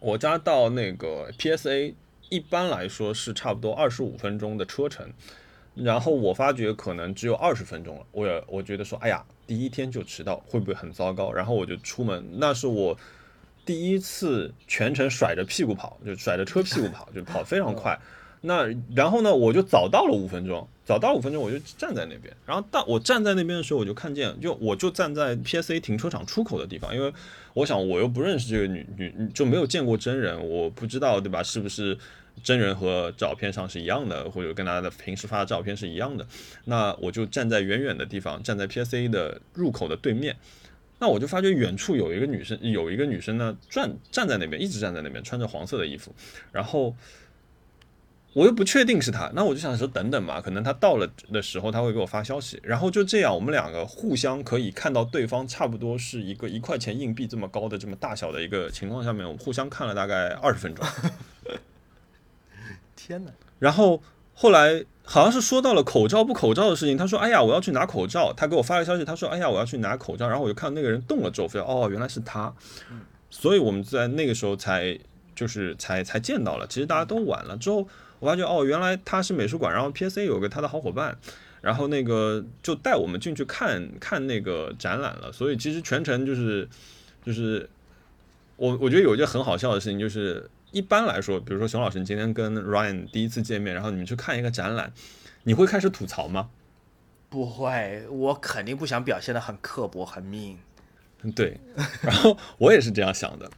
我家到那个 PSA 一般来说是差不多二十五分钟的车程，然后我发觉可能只有二十分钟了。我也我觉得说，哎呀，第一天就迟到会不会很糟糕？然后我就出门，那是我第一次全程甩着屁股跑，就甩着车屁股跑，就跑非常快。那然后呢，我就早到了五分钟，早到五分钟我就站在那边，然后到我站在那边的时候，我就看见，就我就站在 PSA 停车场出口的地方，因为我想我又不认识这个女女，就没有见过真人，我不知道对吧？是不是真人和照片上是一样的，或者跟她的平时发的照片是一样的？那我就站在远远的地方，站在 PSA 的入口的对面。那我就发觉远处有一个女生，有一个女生呢站站在那边，一直站在那边，穿着黄色的衣服，然后我又不确定是他，那我就想说等等吧，可能他到了的时候他会给我发消息，然后就这样，我们两个互相可以看到对方差不多是一个一块钱硬币这么高的这么大小的一个情况下面，我们互相看了大概二十分钟。天哪！然后后来好像是说到了口罩不口罩的事情，他说：“哎呀，我要去拿口罩。”他给我发了消息，他说：“哎呀，我要去拿口罩。”然后我就看到那个人动了之后，发现哦，原来是他。所以我们在那个时候才就是才才见到了。其实大家都晚了之后。我发觉哦，原来他是美术馆，然后 PSA 有个他的好伙伴，然后那个就带我们进去看看那个展览了。所以其实全程就是就是我我觉得有一件很好笑的事情，就是一般来说，比如说熊老师你今天跟 Ryan 第一次见面，然后你们去看一个展览，你会开始吐槽吗？不会，我肯定不想表现的很刻薄很 mean。对，然后我也是这样想的。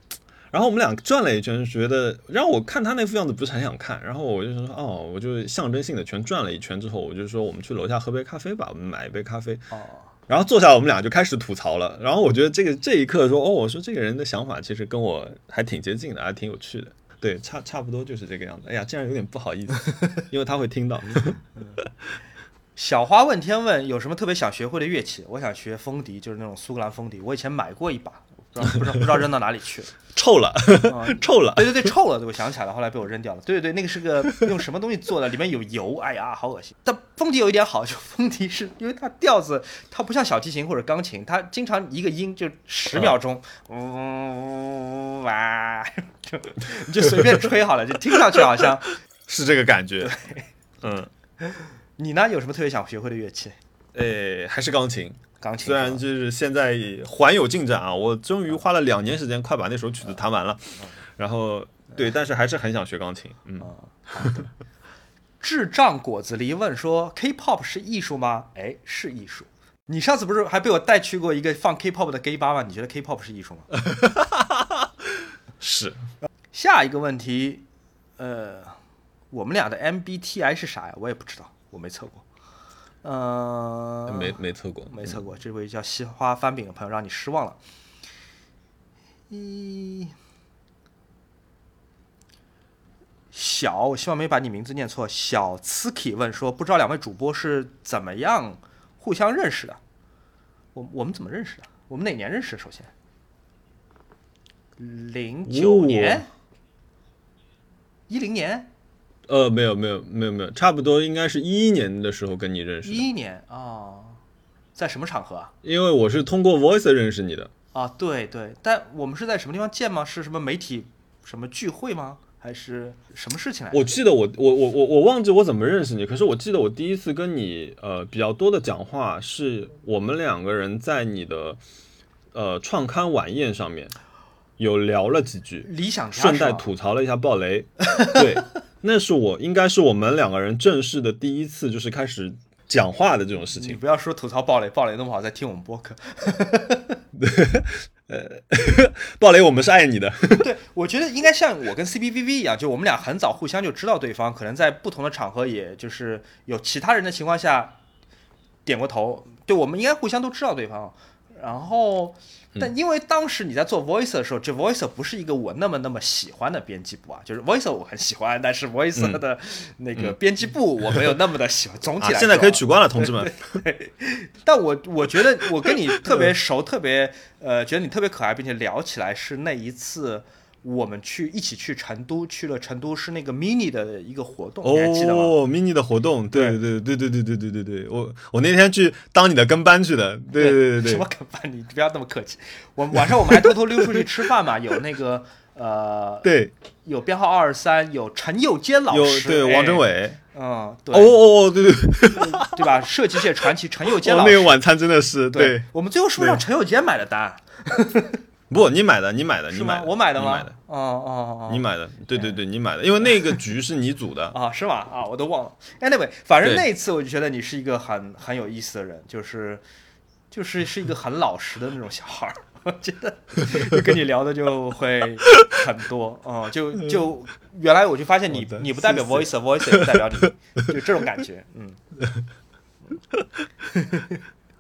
然后我们俩转了一圈，觉得让我看他那副样子不是很想看。然后我就说，哦，我就象征性的全转了一圈之后，我就说我们去楼下喝杯咖啡吧，我们买一杯咖啡。哦。然后坐下，我们俩就开始吐槽了。然后我觉得这个这一刻说，哦，我说这个人的想法其实跟我还挺接近的，还挺有趣的。对，差差不多就是这个样子。哎呀，这样有点不好意思，因为他会听到。小花问天问有什么特别想学会的乐器？我想学风笛，就是那种苏格兰风笛。我以前买过一把。不知道不知道扔到哪里去 了，臭了，臭了。对对对，臭了。我想起来了，后来被我扔掉了。对对对，那个是个用什么东西做的？里面有油，哎呀，好恶心。但风笛有一点好，就风笛是因为它调子，它不像小提琴或者钢琴，它经常一个音就十秒钟，呜哇，就你就随便吹好了，就听上去好像是这个感觉。嗯，你呢？有什么特别想学会的乐器？诶，还是钢琴。钢琴虽然就是现在还有进展啊，我终于花了两年时间快把那首曲子弹完了，然后对，但是还是很想学钢琴。嗯，智障果子狸问说：“K-pop 是艺术吗？”哎，是艺术。你上次不是还被我带去过一个放 K-pop 的 gay 吧吗？你觉得 K-pop 是艺术吗？是。下一个问题，呃，我们俩的 MBTI 是啥呀？我也不知道，我没测过。呃，没没测过，没测过。这位叫西花翻饼的朋友让你失望了。一小，我希望没把你名字念错。小 c k i 问说，不知道两位主播是怎么样互相认识的？我我们怎么认识的？我们哪年认识？首先，零九年，一零年。呃，没有没有没有没有，差不多应该是一一年的时候跟你认识。一一年啊，在什么场合啊？因为我是通过 Voice 认识你的。啊，对对，但我们是在什么地方见吗？是什么媒体什么聚会吗？还是什么事情来？我记得我我我我我忘记我怎么认识你，可是我记得我第一次跟你呃比较多的讲话，是我们两个人在你的呃创刊晚宴上面有聊了几句，理想顺带吐槽了一下暴雷，对。那是我应该是我们两个人正式的第一次，就是开始讲话的这种事情。你不要说吐槽暴雷，暴雷那么好，在听我们播客。呃，暴雷，我们是爱你的。对，我觉得应该像我跟 C B V V 一样，就我们俩很早互相就知道对方，可能在不同的场合，也就是有其他人的情况下点过头。对，我们应该互相都知道对方。然后，但因为当时你在做 Voice 的时候，这 Voice 不是一个我那么那么喜欢的编辑部啊，就是 Voice 我很喜欢，但是 Voice 的那个编辑部我没有那么的喜欢。总体来说，现在可以取关了，同志们。但我我觉得我跟你特别熟，特别呃，觉得你特别可爱，并且聊起来是那一次。我们去一起去成都，去了成都是那个 mini 的一个活动，你还记得吗？mini 的活动，对对对对对对对对对，我我那天去当你的跟班去的，对对对对。什么跟班？你不要那么客气。我晚上我们还偷偷溜出去吃饭嘛，有那个呃，对，有编号二十三，有陈友坚老师，对王真伟，嗯，对，哦哦哦，对对对吧？设计界传奇陈友坚老师，那个晚餐真的是，对我们最后是不是让陈友坚买的单？不，你买的，你买的，你买，我买的吗？哦哦哦，你买的，对对对，你买的，因为那个局是你组的 啊，是吗？啊，我都忘了。Anyway，反正那一次我就觉得你是一个很很有意思的人，就是就是是一个很老实的那种小孩儿，我觉得跟你聊的就会很多 哦，就就原来我就发现你你不代表 Voice，Voice 也不代表你，就这种感觉，嗯。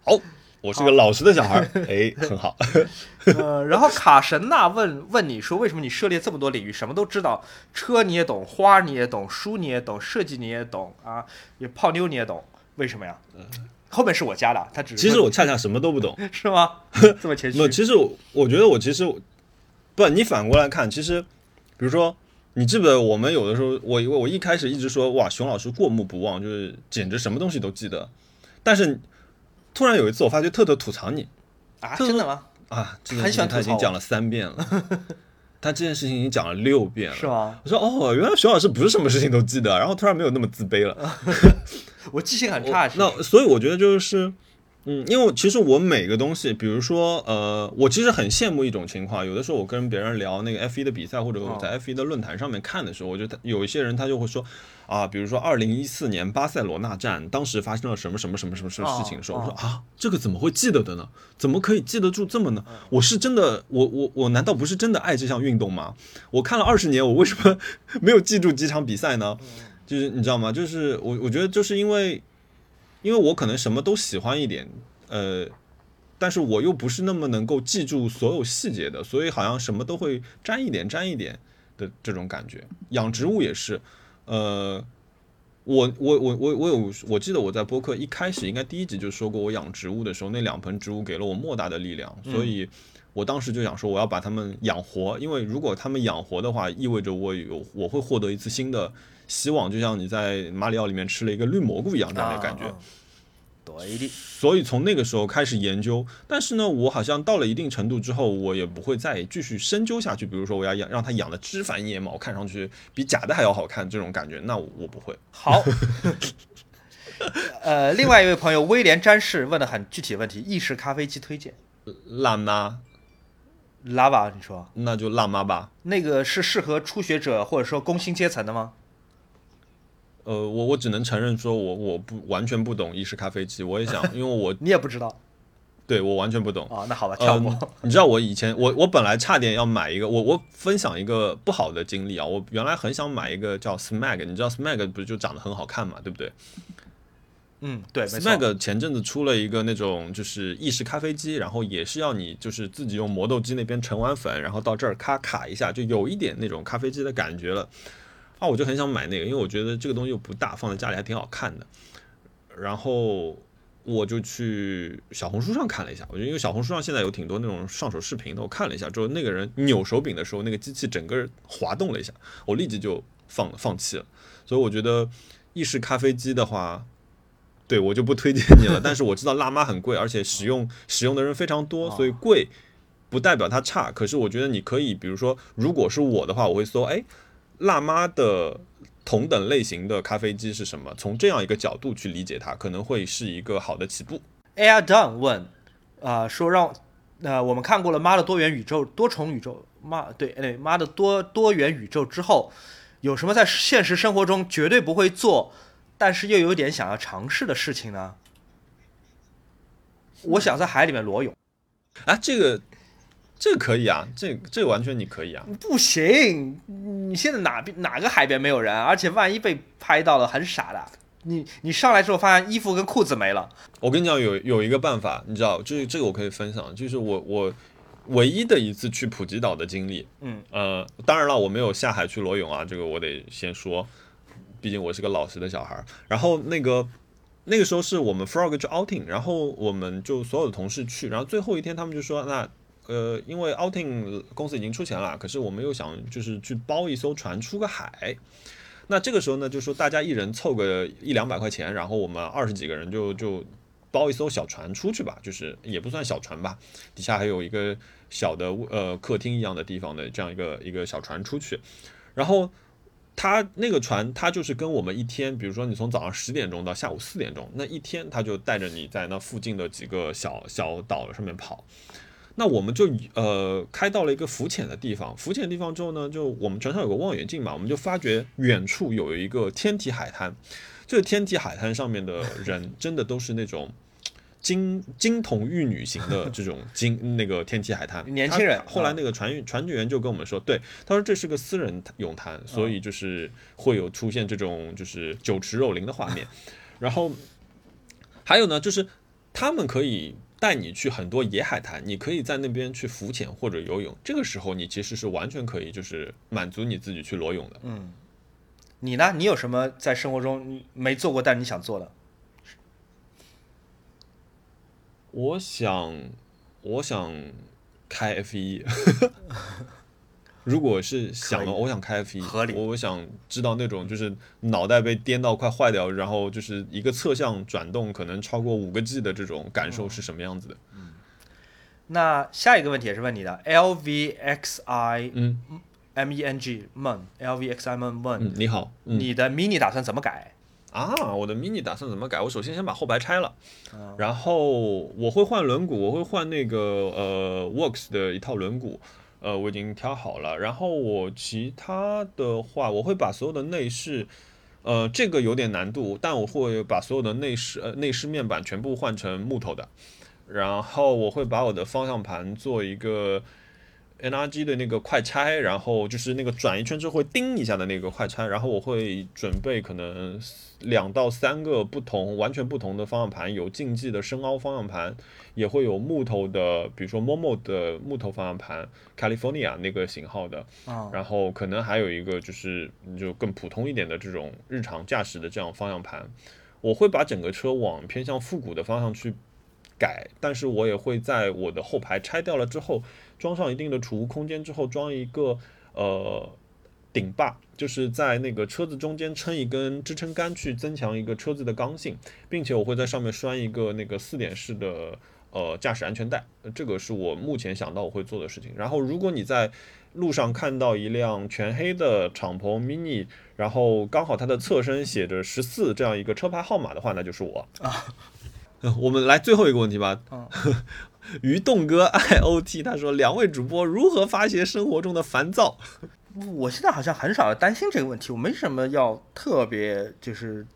好。我是个老实的小孩儿，哎，很好。呃，然后卡神娜问问你说，为什么你涉猎这么多领域，什么都知道？车你也懂，花你也懂，书你也懂，设计你也懂啊，也泡妞你也懂，为什么呀？后面是我加的，他只是其实我恰恰什么都不懂，是吗？这么谦虚不，？其实我我觉得我其实不，你反过来看，其实比如说，你记不记得我们有的时候，我我一开始一直说哇，熊老师过目不忘，就是简直什么东西都记得，但是突然有一次，我发觉特特吐槽你啊，这真的吗？啊，这件事情他已经讲了三遍了，他这件事情已经讲了六遍了，是吗？我说哦，原来熊老师不是什么事情都记得，然后突然没有那么自卑了。我记性很差，那所以我觉得就是，嗯，因为其实我每个东西，比如说呃，我其实很羡慕一种情况，有的时候我跟别人聊那个 F 一的比赛，或者我在 F 一的论坛上面看的时候，我觉得有一些人他就会说啊，比如说二零一四年巴塞罗那站，当时发生了什么什么什么什么什么事情的时候，哦我说啊，这个怎么会记得的呢？怎么可以记得住这么呢？我是真的，我我我难道不是真的爱这项运动吗？我看了二十年，我为什么 没有记住几场比赛呢？就是你知道吗？就是我我觉得就是因为，因为我可能什么都喜欢一点，呃，但是我又不是那么能够记住所有细节的，所以好像什么都会沾一点沾一点的这种感觉。养植物也是，呃，我我我我我有，我记得我在播客一开始应该第一集就说过，我养植物的时候，那两盆植物给了我莫大的力量，所以我当时就想说我要把它们养活，因为如果它们养活的话，意味着我有我会获得一次新的希望，就像你在马里奥里面吃了一个绿蘑菇一样这样的感觉。对的，所以从那个时候开始研究，但是呢，我好像到了一定程度之后，我也不会再继续深究下去。比如说，我要养让它养的枝繁叶茂，看上去比假的还要好看，这种感觉，那我我不会。好。呃，另外一位朋友威廉詹士问的很具体的问题：意式咖啡机推荐辣妈，，Lava，你说那就辣妈吧。那个是适合初学者或者说工薪阶层的吗？呃，我我只能承认说我我不完全不懂意式咖啡机，我也想，因为我 你也不知道对我完全不懂。啊？那好吧，跳过。嗯，你知道我以前我我本来差点要买一个，我我分享一个不好的经历啊，我原来很想买一个叫 Smag，你知道 Smag 不是就长得很好看嘛，对不对嗯，对，？Smag 前阵子出了一个那种就是意式咖啡机，然后也是要你就是自己用磨豆机那边盛完粉，然后到这儿咔卡一下，就有一点那种咖啡机的感觉了。啊，我就很想买那个，因为我觉得这个东西又不大，放在家里还挺好看的。然后我就去小红书上看了一下，我觉得因为小红书上现在有挺多那种上手视频的，我看了一下之后，那个人扭手柄的时候，那个机器整个滑动了一下，我立即就放放弃了。所以我觉得意式咖啡机的话，对我就不推荐你了。但是我知道辣妈很贵，而且使用使用的人非常多，所以贵不代表它差。可是我觉得你可以，比如说，如果是我的话，我会搜，哎，辣妈的同等类型的咖啡机是什么？从这样一个角度去理解它，可能会是一个好的起步。Air Done 问，啊、说让，呃，我们看过了《妈的多元宇宙》多重宇宙，妈对对，妈的多多元宇宙之后，有什么在现实生活中绝对不会做，但是又有点想要尝试的事情呢？我想在海里面裸泳，啊，这个这个可以啊，这这个完全你可以啊。不行，你现在哪边哪个海边没有人？而且万一被拍到了，很傻的。你你上来之后发现衣服跟裤子没了，我跟你讲，有有一个办法，你知道，就是这个我可以分享，就是我我唯一的一次去普吉岛的经历。嗯，呃，当然了，我没有下海去裸泳啊，这个我得先说，毕竟我是个老实的小孩儿。然后那个那个时候是我们 Frog 去 outing，然后我们就所有的同事去，然后最后一天他们就说，那呃，因为 outing 公司已经出钱了，可是我们又想就是去包一艘船出个海。那这个时候呢，就说大家一人凑个一两百块钱，然后我们二十几个人就就包一艘小船出去吧，就是也不算小船吧，底下还有一个小的呃客厅一样的地方的这样一个一个小船出去，然后他那个船，他就是跟我们一天，比如说你从早上十点钟到下午四点钟，那一天他就带着你在那附近的几个小小岛上面跑。那我们就呃开到了一个浮潜的地方，浮潜的地方之后呢，就我们船上有个望远镜嘛，我们就发觉远处有一个天体海滩。这个天体海滩上面的 人，真的都是那种金金童玉女型的这种金那个天体海滩年轻人后来那个船员船员就跟我们说，对，他说这是个私人泳滩，所以就是会有出现这种就是酒池肉林的画面。然后还有呢，就是他们可以带你去很多野海滩，你可以在那边去浮潜或者游泳。这个时候，你其实是完全可以就是满足你自己去裸泳的。嗯，你呢？你有什么在生活中你没做过但是你想做的？我想，我想开 F 一。如果是想了，我想开 F 一，合理。我我想知道那种就是脑袋被颠到快坏掉，然后就是一个侧向转动可能超过五个 G 的这种感受是什么样子的。嗯那下一个问题也是问你的，L V X I 嗯。M E N G Mon，L V X I Mon Mon，、嗯，你好，嗯。你的 mini 打算怎么改？啊，我的 mini 打算怎么改？我首先先把后排拆了，嗯然后我会换轮毂，我会换那个呃 Works 的一套轮毂，呃，我已经挑好了。然后我其他的话，我会把所有的内饰，呃，这个有点难度，但我会把所有的内饰呃内饰面板全部换成木头的，然后我会把我的方向盘做一个 NRG 的那个快拆，然后就是那个转一圈之后会叮一下的那个快拆，然后我会准备可能两到三个不同、完全不同的方向盘，有竞技的深凹方向盘，也会有木头的，比如说 Momo 的木头方向盘，California 那个型号的，啊、然后可能还有一个就是就更普通一点的这种日常驾驶的这样方向盘，我会把整个车往偏向复古的方向去改，但是我也会在我的后排拆掉了之后，装上一定的储物空间之后，装一个呃顶坝，就是在那个车子中间撑一根支撑杆，去增强一个车子的刚性，并且我会在上面拴一个那个四点式的呃驾驶安全带，呃这个是我目前想到我会做的事情。然后如果你在路上看到一辆全黑的敞篷 mini，然后刚好它的侧身写着十四这样一个车牌号码的话，那就是我啊。我们来最后一个问题吧。嗯 于栋哥 IOT 他说：“两位主播如何发泄生活中的烦躁我现在好像很少担心这个问题，我没什么要特别就是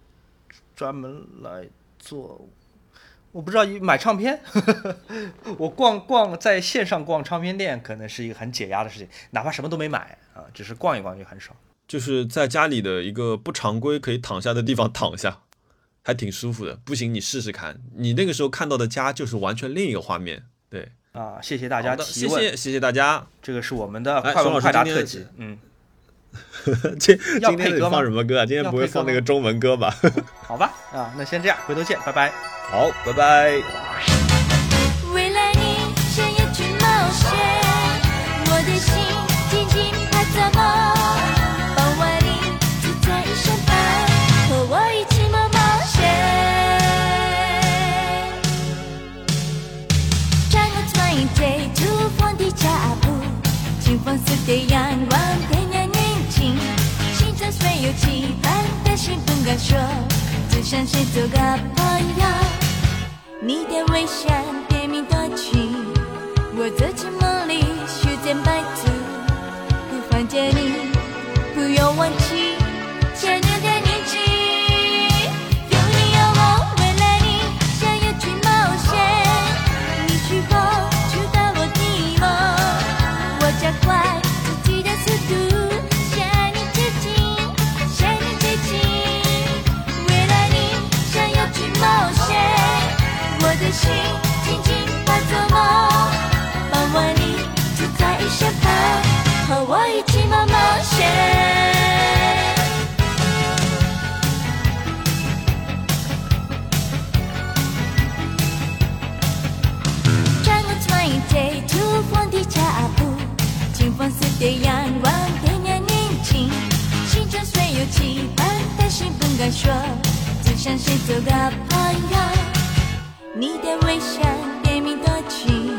专门来做。我不知道买唱片，我逛逛在线上逛唱片店可能是一个很解压的事情，哪怕什么都没买啊，只是逛一逛就很爽。？”就是在家里的一个不常规可以躺下的地方躺下，还挺舒服的。不行，你试试看，你那个时候看到的家就是完全另一个画面。对，啊，谢谢大家的提问，谢谢谢谢大家。这个是我们的哎快问快答特辑，嗯，今今天放什么歌啊？今天不会放那个中文歌吧？好吧，啊，那先这样，回头见，拜拜。好，拜拜。有期盼，的心不敢说，只想先做个朋友。你的微笑甜蜜多情，我的寂寞清风似的阳光点亮年轻，心中虽有期盼，但是不敢说，只想先做个朋友。你的微笑甜蜜多情，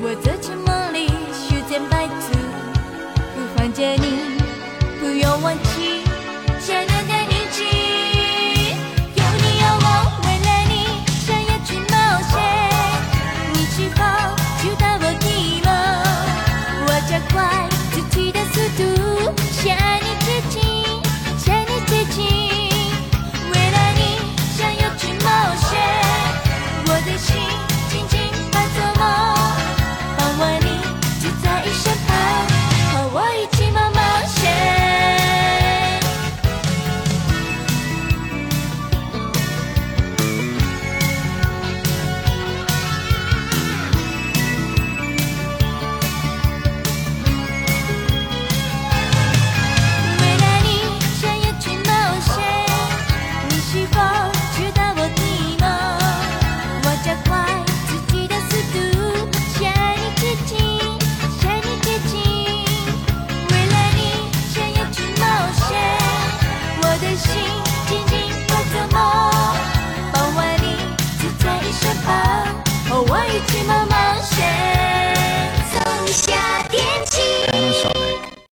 我走进梦里，修剪白兔，不放着你，不用忘记